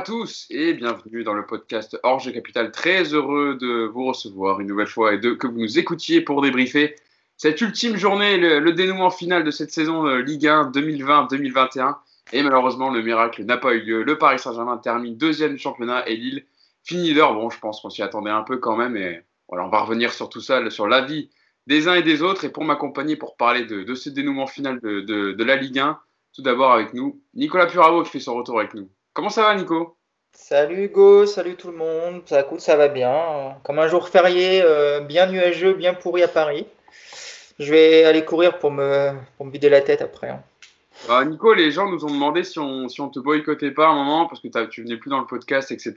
tous et bienvenue dans le podcast Orge Capital. Très heureux de vous recevoir une nouvelle fois et de que vous nous écoutiez pour débriefer cette ultime journée, le, dénouement final de cette saison de Ligue 1 2020-2021. Et malheureusement, le miracle n'a pas eu lieu. Le Paris Saint-Germain termine deuxième du championnat et Lille finit d'heure. Bon, je pense qu'on s'y attendait un peu quand même. Et voilà, on va revenir sur tout ça, sur l'avis des uns et des autres. Et pour m'accompagner, pour parler de, ce dénouement final de, de la Ligue 1, tout d'abord avec nous, Nicolas Puravo qui fait son retour avec nous. Comment ça va, Nico? Salut Hugo, salut tout le monde. Ça coûte, ça va bien. Comme un jour férié, euh, bien nuageux, bien pourri à Paris. Je vais aller courir pour me, pour me vider la tête après. Hein. Bah, Nico, les gens nous ont demandé si on, si on te boycottait pas un moment parce que tu venais plus dans le podcast, etc.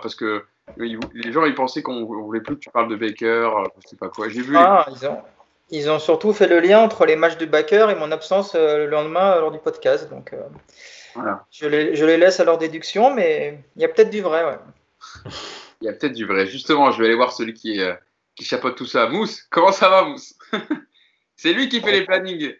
Parce que les gens ils pensaient qu'on voulait plus que tu parles de Baker, je sais pas quoi. J'ai vu. Ah, ils, ont, ils ont surtout fait le lien entre les matchs de Baker et mon absence euh, le lendemain lors du podcast. Donc. Je, les, laisse à leur déduction, mais il y a peut-être du vrai. Ouais. il y a peut-être du vrai. Justement, je vais aller voir celui qui, euh, qui chapeaute tout ça. Mousse, comment ça va, Mousse? C'est lui qui fait les plannings.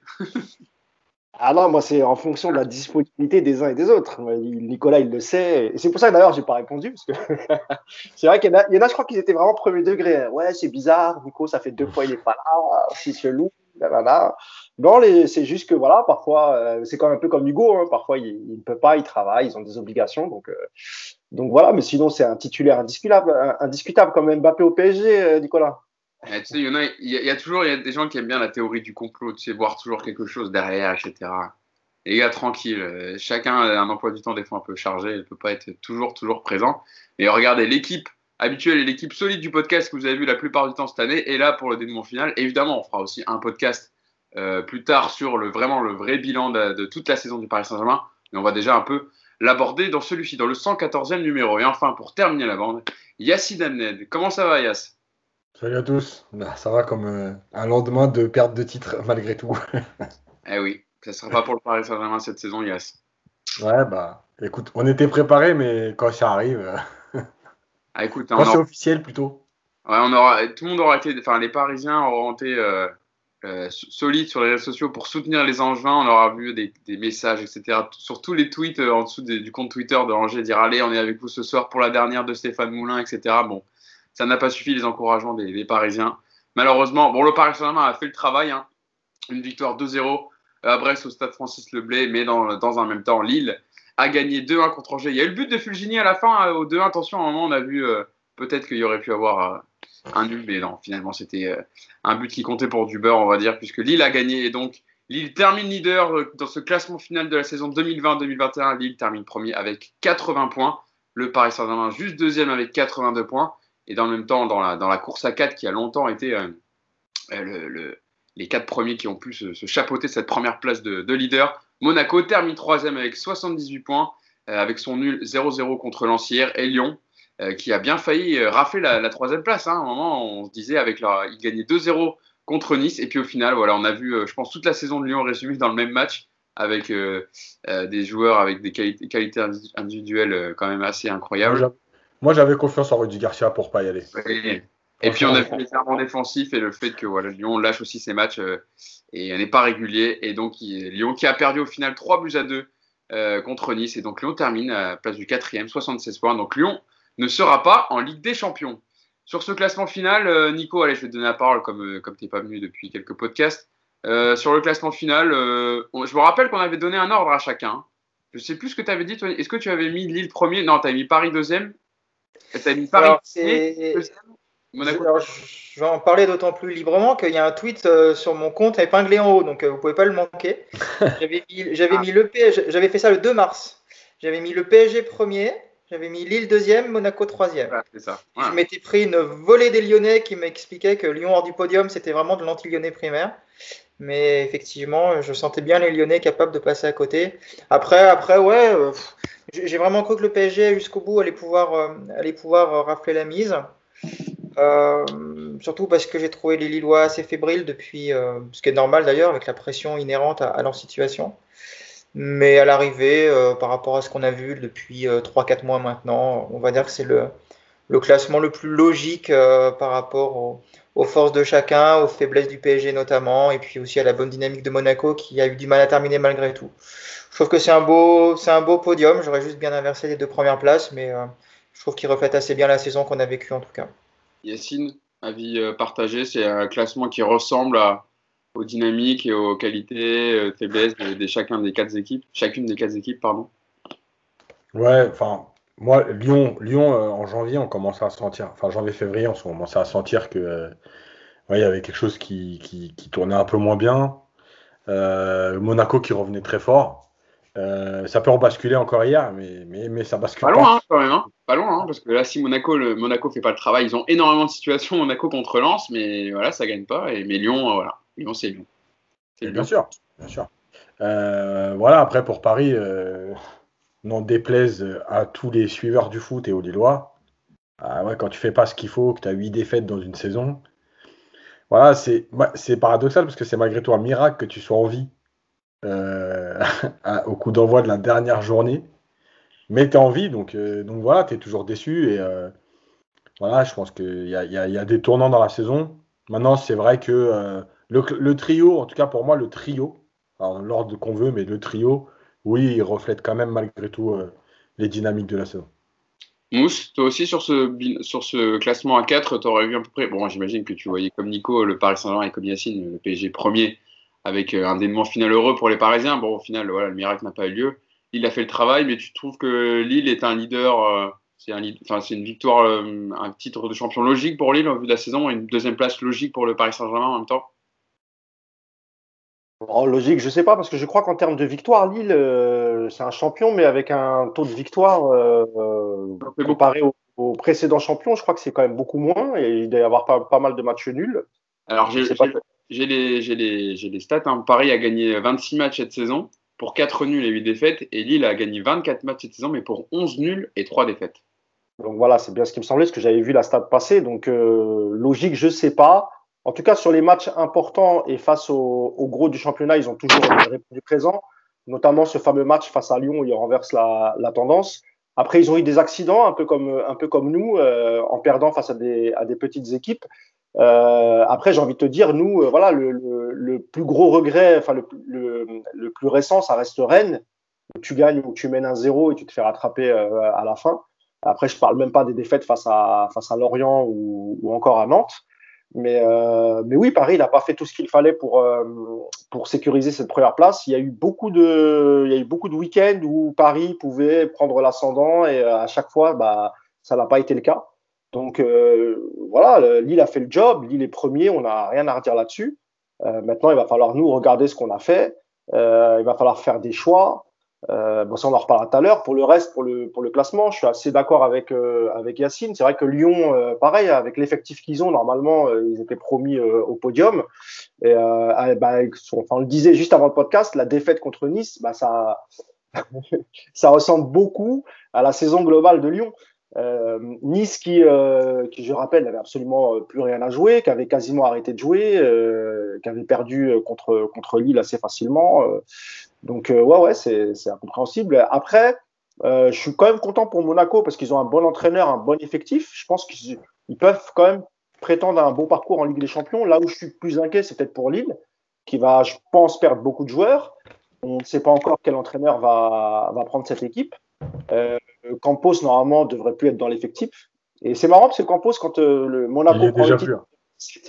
ah non, moi, c'est en fonction de la disponibilité des uns et des autres. Nicolas, il le sait. Et c'est pour ça que d'ailleurs, j'ai pas répondu. Parce que c'est vrai qu'il y, y, en a, je crois qu'ils étaient vraiment premier degré. Ouais, c'est bizarre. Nico, ça fait deux fois, il n'est pas là. C'est chelou. Non, c'est juste que voilà, parfois, euh, c'est quand même un peu comme Hugo, hein, parfois il, ne peut pas, il travaille, ils ont des obligations, donc, euh, donc voilà, mais sinon c'est un titulaire indiscutable, indiscutable comme Mbappé au PSG, euh, Nicolas. tu sais, il y, en a, il y, a toujours y a des gens qui aiment bien la théorie du complot, tu sais, voir toujours quelque chose derrière, etc. Les gars, tranquille, chacun a un emploi du temps des fois un peu chargé, il ne peut pas être toujours, toujours présent. Et regardez, l'équipe habituelle et l'équipe solide du podcast que vous avez vu la plupart du temps cette année est là pour le dénouement final. Évidemment, on fera aussi un podcast euh, plus tard sur le, vraiment le vrai bilan de, toute la saison du Paris Saint-Germain. Mais on va déjà un peu l'aborder dans celui-ci, dans le 114e numéro. Et enfin, pour terminer la bande, Yacine Amned. Comment ça va, Yass Salut à tous. Bah, ça va comme euh, un lendemain de perte de titre, malgré tout. eh oui, ça ne sera pas pour le Paris Saint-Germain cette saison, Yass. Ouais, bah, écoute, on était préparé, mais quand ça arrive. Euh, ah, écoute, quand c'est officiel plutôt. Ouais, on aura, tout le monde aura été, enfin, les Parisiens auront été euh, solide sur les réseaux sociaux pour soutenir les Angevins. On aura vu des, messages, etc. Sur tous les tweets euh, en dessous du compte Twitter de Angers, dire allez, on est avec vous ce soir pour la dernière de Stéphane Moulin, etc. Bon, ça n'a pas suffi les encouragements des, Parisiens. Malheureusement, bon, le Paris Saint-Germain a fait le travail. Hein. Une victoire 2-0 à Brest au stade Francis Leblay, mais dans, dans un même temps, Lille a gagné 2-1 contre Angers. Il y a eu le but de Fulgini à la fin, euh, au 2-1. Attention, à un moment, on a vu peut-être qu'il y aurait pu avoir un nul, mais non, finalement, c'était euh, un but qui comptait pour du beurre, on va dire, puisque Lille a gagné. Et donc, Lille termine leader euh, dans ce classement final de la saison 2020-2021. Lille termine premier avec 80 points. Le Paris Saint-Germain juste deuxième avec 82 points. Et dans le même temps, dans la, course à 4 qui a longtemps été euh, le, les quatre premiers qui ont pu se, chapeauter cette première place de, leader. Monaco termine troisième avec 78 points, avec son nul 0-0 contre Lancière. Et Lyon euh, qui a bien failli euh, rafler la, troisième place. Hein. À un moment, on se disait avec leur, ils gagnaient 2-0 contre Nice, et puis au final, voilà, on a vu, euh, je pense, toute la saison de Lyon résumée dans le même match avec des joueurs avec des qualités, individuelles quand même assez incroyables. Moi, j'avais confiance en Rudy Garcia pour pas y aller. Et puis on a vu les errements défensifs et le fait que voilà, Lyon lâche aussi ses matchs et n'est pas régulier. Et donc Lyon qui a perdu au final 3 buts à 2 contre Nice. Et donc Lyon termine à la place du 4 76 points. Donc Lyon ne sera pas en Ligue des Champions. Sur ce classement final, euh, Nico, allez, je vais te donner la parole comme, euh, comme tu n'es pas venu depuis quelques podcasts. Euh, sur le classement final, je me rappelle qu'on avait donné un ordre à chacun. Je sais plus ce que tu avais dit. Est-ce que tu avais mis Lille premier? Non, tu as mis Paris deuxième. Tu as mis Paris deuxième. Je vais en parler d'autant plus librement qu'il y a un tweet sur mon compte épinglé en haut, donc vous pouvez pas le manquer. J'avais mis, j'avais mis le j'avais fait ça le 2 mars. J'avais mis le PSG premier, j'avais mis Lille deuxième, Monaco troisième. Je m'étais pris une volée des Lyonnais qui m'expliquait que Lyon hors du podium, c'était vraiment de l'anti-lyonnais primaire. Mais effectivement, je sentais bien les Lyonnais capables de passer à côté. Après, après ouais, euh, j'ai vraiment cru que le PSG jusqu'au bout allait pouvoir, euh, allait pouvoir euh, rafler la mise. Surtout parce que j'ai trouvé les Lillois assez fébriles depuis, ce qui est normal d'ailleurs, avec la pression inhérente à leur situation. Mais à l'arrivée, euh, par rapport à ce qu'on a vu depuis 3-4 euh, mois maintenant, on va dire que c'est le, le classement le plus logique par rapport aux forces de chacun, aux faiblesses du PSG notamment, et puis aussi à la bonne dynamique de Monaco qui a eu du mal à terminer malgré tout. Je trouve que c'est un beau, c'est un beau podium. J'aurais juste bien inversé les deux premières places, mais je trouve qu'il reflète assez bien la saison qu'on a vécue en tout cas. Yacine, avis partagé, c'est un classement qui ressemble à, aux dynamiques et aux qualités, euh, faiblesses de, chacun des quatre équipes, chacune des quatre équipes, pardon. Ouais, enfin, moi, Lyon, Lyon euh, en janvier, on commençait à sentir, enfin janvier-février, on commençait à sentir que, euh, il y avait quelque chose qui, qui, tournait un peu moins bien. Monaco qui revenait très fort. ça peut rebasculer encore hier, mais, mais, mais ça bascule pas. Loin, hein, quand même, hein. Pas loin, hein, parce que là, si Monaco, le Monaco fait pas le travail, ils ont énormément de situations Monaco contre Lens, mais voilà, ça gagne pas. Et mais Lyon, voilà, Lyon, c'est Lyon. Bien sûr, bien sûr. Euh, voilà, après pour Paris, euh, n'en déplaise à tous les suiveurs du foot et aux Lillois. Ah ouais, quand tu fais pas ce qu'il faut, que tu as 8 défaites dans une saison, voilà, c'est paradoxal parce que c'est malgré tout un miracle que tu sois en vie euh, au coup d'envoi de la dernière journée. Mais tu es en vie, donc, donc voilà, tu es toujours déçu. Et voilà, je pense qu'il y a, des tournants dans la saison. Maintenant, c'est vrai que le, trio, en tout cas pour moi, le trio, l'ordre qu'on veut, mais le trio, oui, il reflète quand même malgré tout euh, les dynamiques de la saison. Mousse, toi aussi sur ce, classement à 4, tu aurais vu à peu près. Bon, j'imagine que tu voyais comme Nico le Paris Saint-Germain et comme Yacine le PSG premier avec euh, un dénouement final heureux pour les Parisiens. Bon, au final, voilà, le miracle n'a pas eu lieu. Il a fait le travail, mais tu trouves que Lille est un leader. Euh, c'est un, une victoire, un titre de champion logique pour Lille au vu de la saison et une deuxième place logique pour le Paris Saint-Germain en même temps? Oh, logique, je sais pas, parce que je crois qu'en termes de victoire, Lille, euh, c'est un champion, mais avec un taux de victoire euh, euh, comparé au, au, précédent champion, je crois que c'est quand même beaucoup moins, et il doit y avoir pas, pas mal de matchs nuls. Alors, j'ai les, les, les, stats. Hein. Paris a gagné 26 matchs cette saison pour 4 nuls et 8 défaites, et Lille a gagné 24 matchs cette saison, mais pour 11 nuls et 3 défaites. Donc voilà, c'est bien ce qui me semblait, parce que j'avais vu la stat passer. Donc logique, je sais pas. En tout cas, sur les matchs importants et face au, gros du championnat, ils ont toujours répondu présent, notamment ce fameux match face à Lyon où ils renversent la, tendance. Après, ils ont eu des accidents, un peu comme, un peu comme nous, euh, en perdant face à des, à des petites équipes. Euh, après, j'ai envie de te dire, nous, euh, voilà, le, le, plus gros regret, enfin le, le, plus récent, ça reste Rennes. Où tu gagnes ou tu mènes un zéro et tu te fais rattraper à la fin. Après, je parle même pas des défaites face à, face à Lorient ou, ou encore à Nantes. Mais, euh, mais oui, Paris n'a pas fait tout ce qu'il fallait pour, euh, pour sécuriser cette première place. Il y a eu beaucoup de, il y a eu beaucoup de week-ends où Paris pouvait prendre l'ascendant et euh, à chaque fois, bah, ça n'a pas été le cas. Donc euh, voilà, Lille a fait le job, Lille est premier, on n'a rien à redire là-dessus. Euh, maintenant, il va falloir nous regarder ce qu'on a fait. il va falloir faire des choix. Euh, bon, ça, on en reparlera tout à l'heure. Pour le reste, pour le, pour le classement, je suis assez d'accord avec, euh, avec Yacine. C'est vrai que Lyon, euh, pareil, avec l'effectif qu'ils ont, normalement, euh, ils étaient promis au podium. Et ah, bah, enfin, on le disait juste avant le podcast, la défaite contre Nice, bah, ça, ça ressemble beaucoup à la saison globale de Lyon. Nice qui, qui, je rappelle, n'avait absolument plus rien à jouer, qui avait quasiment arrêté de jouer, qui avait perdu contre, contre Lille assez facilement. Donc, euh, ouais, ouais, c'est incompréhensible. Après, euh, je suis quand même content pour Monaco parce qu'ils ont un bon entraîneur, un bon effectif. Je pense qu'ils peuvent quand même prétendre un bon parcours en Ligue des Champions. Là où je suis plus inquiet, c'est peut-être pour Lille, qui va, je pense, perdre beaucoup de joueurs. On ne sait pas encore quel entraîneur va, va prendre cette équipe. Euh, Campos, normalement, devrait plus être dans l'effectif. Et c'est marrant parce que Campos, quand euh, le Monaco il est prend déjà plus, hein.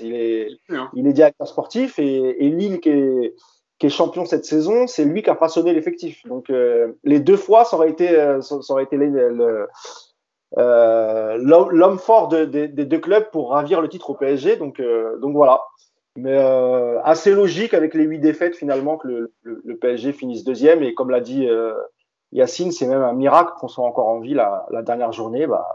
il, est, il est directeur sportif et, et Lille qui est qui est champion cette saison, c'est lui qui a façonné l'effectif. Donc euh, les deux fois, ça aurait été, euh, ça, aurait été euh, l'homme fort des deux clubs pour ravir le titre au PSG. Donc, donc voilà. Mais assez logique avec les huit défaites finalement que le, le, PSG finisse deuxième. Et comme l'a dit Yacine, c'est même un miracle qu'on soit encore en vie la, la dernière journée. Bah,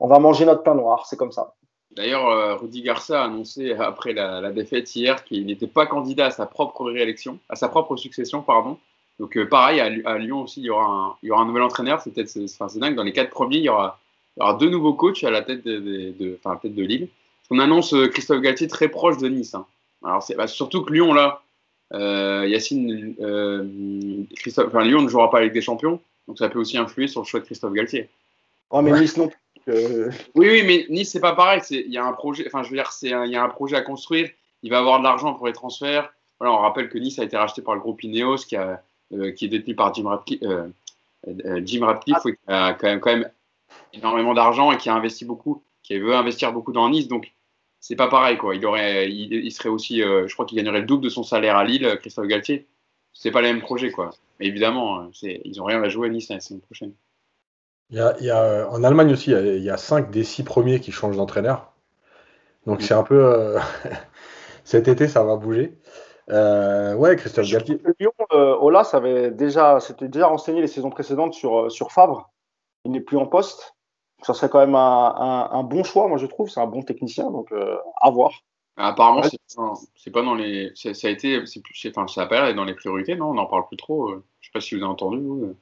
on va manger notre pain noir, c'est comme ça. D'ailleurs, euh, Rudy Garcia a annoncé après la, défaite hier qu'il n'était pas candidat à sa propre réélection, à sa propre succession, pardon. Donc euh, pareil, à, Lyon aussi, il y aura un, nouvel entraîneur. C'est peut-être, dingue. Dans les quatre premiers, il y aura, deux nouveaux coachs à la tête de, enfin, tête de Lille. On annonce euh, Christophe Galtier très proche de Nice. Hein. Alors c'est bah, surtout que Lyon là, Yacine, Christophe, enfin, Lyon ne jouera pas avec des champions, donc ça peut aussi influer sur le choix de Christophe Galtier. Oh mais Nice non oui, oui, mais Nice, c'est pas pareil. Il y a un projet, enfin, je veux dire, il y a un projet à construire. Il va avoir de l'argent pour les transferts. Voilà, on rappelle que Nice a été racheté par le groupe Ineos, qui, a, qui est détenu par Jim Ratcliffe, Jim Ratcliffe qui a quand même, quand même énormément d'argent et qui a investi beaucoup, qui veut investir beaucoup dans Nice. Donc, c'est pas pareil, quoi. Il, aurait, il, serait aussi, je crois qu'il gagnerait le double de son salaire à Lille, Christophe Galtier. C'est pas le même projet, quoi. Mais évidemment, ils ont rien à jouer à Nice la saison prochaine. Il y a, euh, en Allemagne aussi, il y, a, cinq des six premiers qui changent d'entraîneur. Donc c'est un peu. Euh, cet été, ça va bouger. Euh, ouais, Christophe Galtier. Lyon, Ola, ça avait déjà, c'était déjà renseigné les saisons précédentes sur, sur Favre. Il n'est plus en poste. Ça serait quand même un, bon choix, moi je trouve. C'est un bon technicien, donc à voir. Apparemment, c'est pas dans les. Ça a été. Enfin, ça a pas l'air dans les priorités, non? On n'en parle plus trop. Je sais pas si vous avez entendu, vous.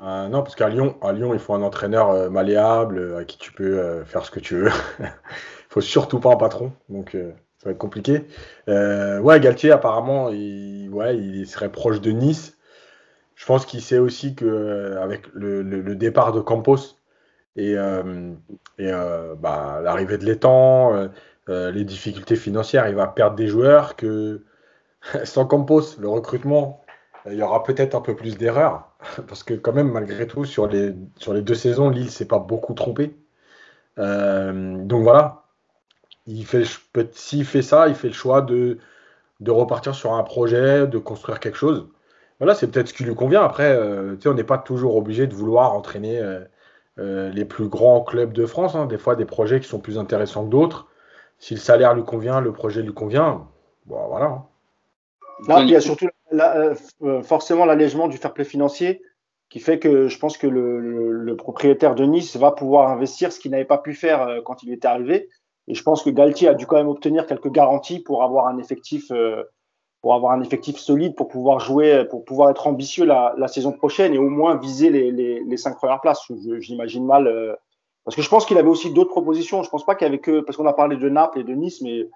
Euh, non, parce qu'à Lyon, à Lyon, il faut un entraîneur euh, malléable euh, à qui tu peux faire ce que tu veux. il faut surtout pas un patron, donc ça va être compliqué. ouais, Galtier, apparemment, il, ouais, il serait proche de Nice. Je pense qu'il sait aussi que avec le, départ de Campos et, et bah, l'arrivée de l'étang, les difficultés financières, il va perdre des joueurs que sans Campos, le recrutement, il y aura peut-être un peu plus d'erreurs. Parce que quand même, malgré tout, sur les, sur les deux saisons, Lille s'est pas beaucoup trompé. Euh, donc voilà. Il fait, s'il fait ça, il fait le choix de, de repartir sur un projet, de construire quelque chose. Voilà, c'est peut-être ce qui lui convient. Après, euh, on n'est pas toujours obligé de vouloir entraîner euh, les plus grands clubs de France. Hein. Des fois, des projets qui sont plus intéressants que d'autres. Si le salaire lui convient, le projet lui convient, bon, voilà. Hein. Là, il y a surtout euh, euh, forcément l'allègement du fair play financier qui fait que je pense que le, propriétaire de Nice va pouvoir investir ce qu'il n'avait pas pu faire euh, quand il était arrivé. Et je pense que Galtier a dû quand même obtenir quelques garanties pour avoir un effectif, pour avoir un effectif solide, pour pouvoir jouer, pour pouvoir être ambitieux la, saison prochaine et au moins viser les, les, cinq premières places. J'imagine mal. parce que je pense qu'il avait aussi d'autres propositions. Je pense pas avait que, parce qu'on a parlé de Naples et de Nice, mais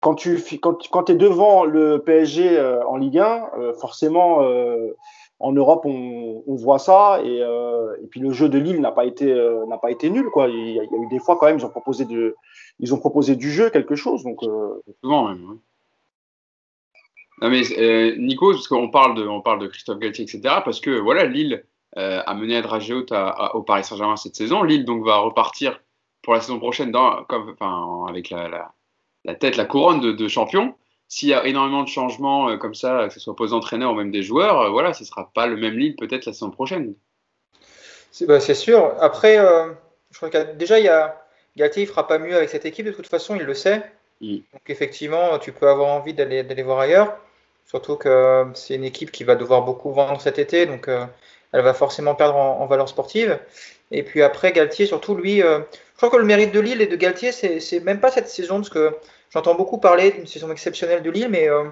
quand tu quand, quand es devant le PSG euh, en Ligue 1, euh, forcément euh, en Europe on, voit ça et, et, puis le jeu de Lille n'a pas été pas été nul quoi. Il y, a, eu des fois quand même ils ont proposé de ils ont proposé du jeu quelque chose donc souvent même. Non mais Nico parce qu'on parle de on parle de Christophe Galtier etc parce que voilà Lille a mené à dragée haute au Paris Saint-Germain cette saison. Lille donc va repartir pour la saison prochaine dans comme enfin avec la, la la tête, la couronne de, champion. S'il y a énormément de changements euh, comme ça, que ce soit aux entraîneurs ou même des joueurs, euh, voilà, ce ne sera pas le même Lille peut-être la saison prochaine. C'est bah, sûr. Après, euh, je crois que déjà, il y a, Galtier ne fera pas mieux avec cette équipe, de toute façon, il le sait. Mm. Donc effectivement, tu peux avoir envie d'aller voir ailleurs. Surtout que c'est une équipe qui va devoir beaucoup vendre cet été, donc elle va forcément perdre en, valeur sportive. Et puis après, Galtier, surtout lui, je crois que le mérite de Lille et de Galtier, c'est même pas cette saison, parce que j'entends beaucoup parler d'une saison exceptionnelle de Lille, mais euh,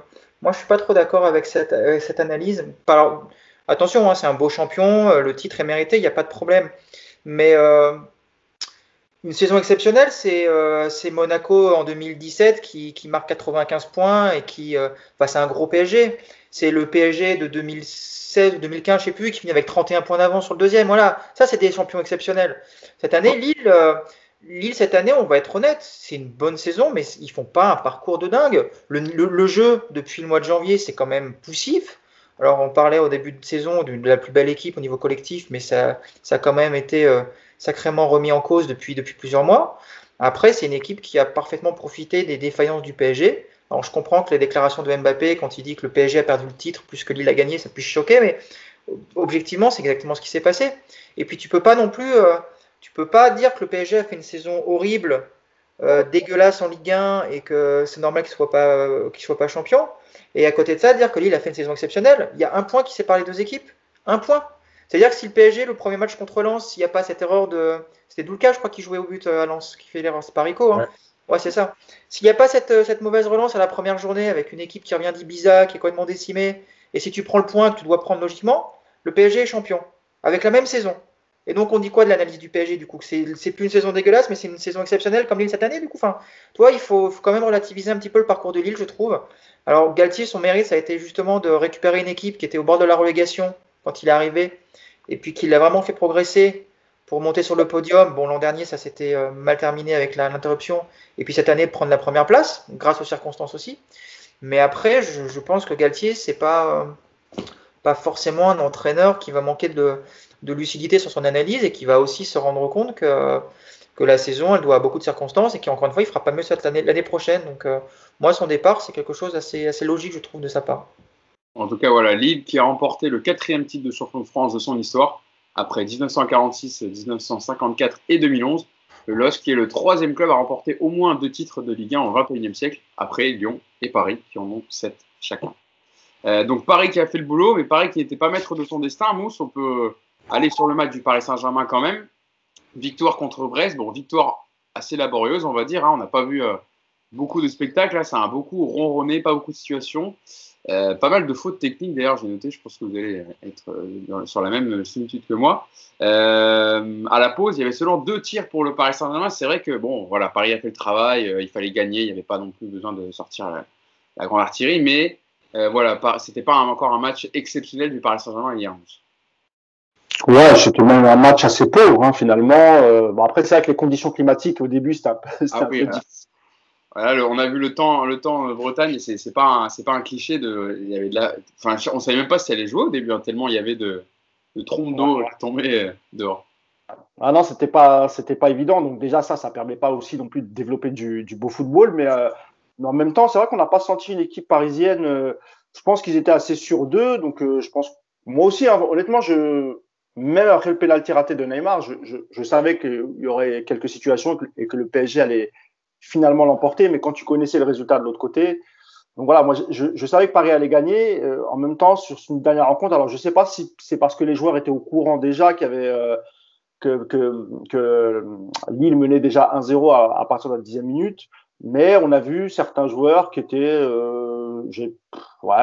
moi je suis pas trop d'accord avec cette, analyse. attention, hein, c'est un beau champion, euh, le titre est mérité, il n'y a pas de problème. Mais euh, une saison exceptionnelle, c'est Monaco en 2017 qui, qui, marque 95 points et qui face à un gros PSG. C'est le PSG de 2016 ou 2015, je sais plus, qui finit avec 31 points d'avance sur le deuxième. Voilà, ça c'est des champions exceptionnels. Cette année, Lille, Lille, cette année, on va être honnête, c'est une bonne saison, mais ils font pas un parcours de dingue. Le, jeu, depuis le mois de janvier, c'est quand même poussif. Alors, on parlait au début de saison de, la plus belle équipe au niveau collectif, mais ça, ça a quand même été euh, sacrément remis en cause depuis, depuis plusieurs mois. Après, c'est une équipe qui a parfaitement profité des défaillances du PSG. Alors, je comprends que les déclarations de Mbappé, quand il dit que le PSG a perdu le titre plus que Lille a gagné, ça puisse choquer, mais objectivement, c'est exactement ce qui s'est passé. Et puis, tu peux pas non plus. Euh, tu peux pas dire que le PSG a fait une saison horrible, euh, dégueulasse en Ligue 1 et que c'est normal qu'il soit pas euh, soit pas champion. Et à côté de ça, dire que Lille a fait une saison exceptionnelle. Il y a un point qui sépare les deux équipes. Un point. C'est-à-dire que si le PSG, le premier match contre Lens, s'il n'y a pas cette erreur de. C'était Doulka, je crois, qui jouait au but euh, à Lens, qui fait l'erreur. C'est pas Rico. Hein. Ouais, c'est ça. S'il n'y a pas cette, cette, mauvaise relance à la première journée avec une équipe qui revient d'Ibiza, qui est complètement décimée, et si tu prends le point que tu dois prendre logiquement, le PSG est champion. Avec la même saison. Et donc, on dit quoi de l'analyse du PSG du coup? C'est plus une saison dégueulasse, mais c'est une saison exceptionnelle comme Lille cette année du coup. Enfin, toi, il faut, quand même relativiser un petit peu le parcours de Lille, je trouve. Alors, Galtier, son mérite, ça a été justement de récupérer une équipe qui était au bord de la relégation quand il est arrivé, et puis qu'il a vraiment fait progresser pour monter sur le podium. Bon, l'an dernier, ça s'était euh, mal terminé avec l'interruption. Et puis cette année, prendre la première place, grâce aux circonstances aussi. Mais après, je, pense que Galtier, c'est pas, euh, pas forcément un entraîneur qui va manquer de, lucidité sur son analyse et qui va aussi se rendre compte que, la saison, elle doit à beaucoup de circonstances et qu'encore une fois, il fera pas mieux cette année l'année prochaine. Donc, euh, moi, son départ, c'est quelque chose d'assez assez logique, je trouve, de sa part. En tout cas, voilà, Lille qui a remporté le quatrième titre de champion de France de son histoire après 1946, 1954 et 2011. Le LOSC, qui est le troisième club à remporter au moins deux titres de Ligue 1 au XXIe siècle, après Lyon et Paris, qui en ont sept chacun. Euh, donc Paris qui a fait le boulot, mais Paris qui n'était pas maître de son destin. Mousse, on peut aller sur le match du Paris Saint-Germain quand même. Victoire contre Brest, bon, victoire assez laborieuse, on va dire. Hein. On n'a pas vu euh, beaucoup de spectacles, là, ça a beaucoup ronronné, pas beaucoup de situations. Euh, pas mal de fautes techniques d'ailleurs, j'ai noté, je pense que vous allez être euh, sur la même similitude que moi. Euh, à la pause, il y avait seulement deux tirs pour le Paris Saint-Germain. C'est vrai que bon, voilà, Paris a fait le travail, il fallait gagner, il n'y avait pas non plus besoin de sortir la, grande artillerie, mais voilà, c'était pas encore un match exceptionnel du Paris Saint-Germain hier. Ouais, c'était même un match assez pauvre hein, finalement. bon, après, c'est vrai que les conditions climatiques au début, c'était un, peu, ah difficile on a vu le temps, le temps Bretagne, c'est, c'est pas c'est pas un cliché de, il y avait de la, enfin, on savait même pas si elle allait jouer au début, hein, tellement il y avait de, de trompes d'eau qui tombaient euh, dehors. Ah non, c'était pas, c'était pas évident. Donc déjà ça, ça permet pas aussi non plus de développer du, beau football, mais, euh, mais, en même temps, c'est vrai qu'on n'a pas senti une équipe parisienne. Euh, je pense qu'ils étaient assez sûrs d'eux, donc je pense, moi aussi, hein, honnêtement, je, même après le pénalty raté de Neymar, je, je, je savais qu'il y aurait quelques situations et que le PSG allait finalement l'emporter, mais quand tu connaissais le résultat de l'autre côté, donc voilà, moi je, savais que Paris allait gagner. Euh, en même temps, sur une dernière rencontre, alors je ne sais pas si c'est parce que les joueurs étaient au courant déjà qu'il euh, que, que, Lille menait déjà 1-0 à, partir de la dixième minute, mais on a vu certains joueurs qui étaient, euh,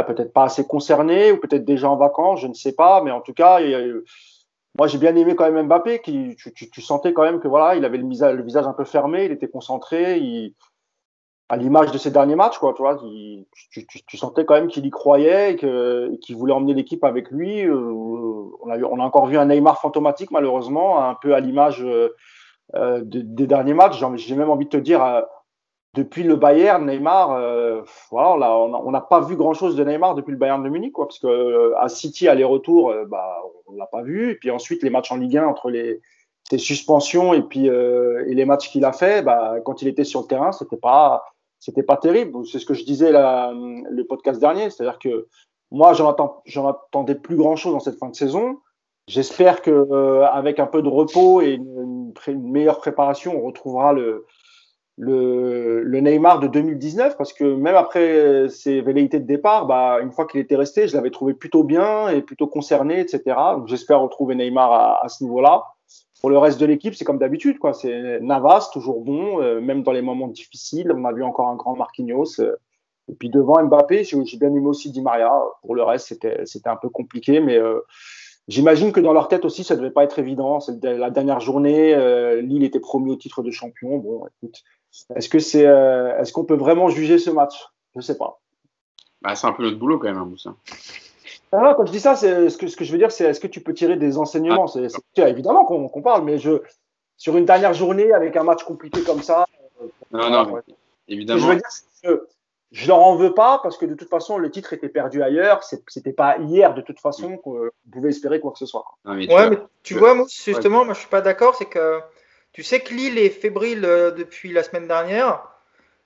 peut-être pas assez concernés ou peut-être déjà en vacances, je ne sais pas, mais en tout cas, il y a, moi, j'ai bien aimé quand même Mbappé, qui, tu, tu, tu, sentais quand même que voilà, il avait le visage, un peu fermé, il était concentré, il, à l'image de ses derniers matchs, quoi, tu vois, il, tu, tu, sentais quand même qu'il y croyait et qu'il voulait emmener l'équipe avec lui. Euh, on, a, on a encore vu un Neymar fantomatique, malheureusement, un peu à l'image euh, euh des derniers matchs. J'ai même envie de te dire, euh, depuis le Bayern, Neymar, euh, voilà, on n'a pas vu grand-chose de Neymar depuis le Bayern de Munich, quoi, parce que euh, à City aller-retour, euh, bah, on l'a pas vu. Et puis ensuite les matchs en Ligue 1 entre les, suspensions et puis et les matchs qu'il a fait, bah, quand il était sur le terrain, c'était pas c'était pas terrible. C'est ce que je disais là, le podcast dernier, c'est-à-dire que moi j'en attendais plus grand-chose dans cette fin de saison. J'espère que avec un peu de repos et une meilleure préparation, on retrouvera le le, Neymar de 2019 parce que même après ses velléités de départ, bah, une fois qu'il était resté, je l'avais trouvé plutôt bien et plutôt concerné, etc. Donc j'espère retrouver Neymar à, ce niveau-là. Pour le reste de l'équipe, c'est comme d'habitude, quoi. C'est Navas toujours bon, euh, même dans les moments difficiles. On a vu encore un grand Marquinhos. Euh, et puis devant Mbappé, j'ai bien aimé aussi Di Maria. Pour le reste, c'était c'était un peu compliqué, mais euh, J'imagine que dans leur tête aussi, ça devait pas être évident. C'est la dernière journée, Lille était promis au titre de champion. Bon, écoute, est-ce que c'est, euh, est-ce qu'on peut vraiment juger ce match? Je ne sais pas. Bah, c'est un peu notre boulot quand même, hein, Moussa. Ah quand je dis ça, c'est ce que, ce que je veux dire, c'est est-ce que tu peux tirer des enseignements? Ah, c'est, évidemment qu'on, parle, mais je, sur une dernière journée avec un match compliqué comme ça. Euh, non, non, évidemment. je veux dire, que je leur en veux pas parce que de toute façon, le titre était perdu ailleurs. C'était pas hier de toute façon qu'on pouvait espérer quoi que ce soit. mais ouais, mais tu vois, moi, justement, moi, je suis pas d'accord. C'est que tu sais que Lille est fébrile euh, depuis la semaine dernière.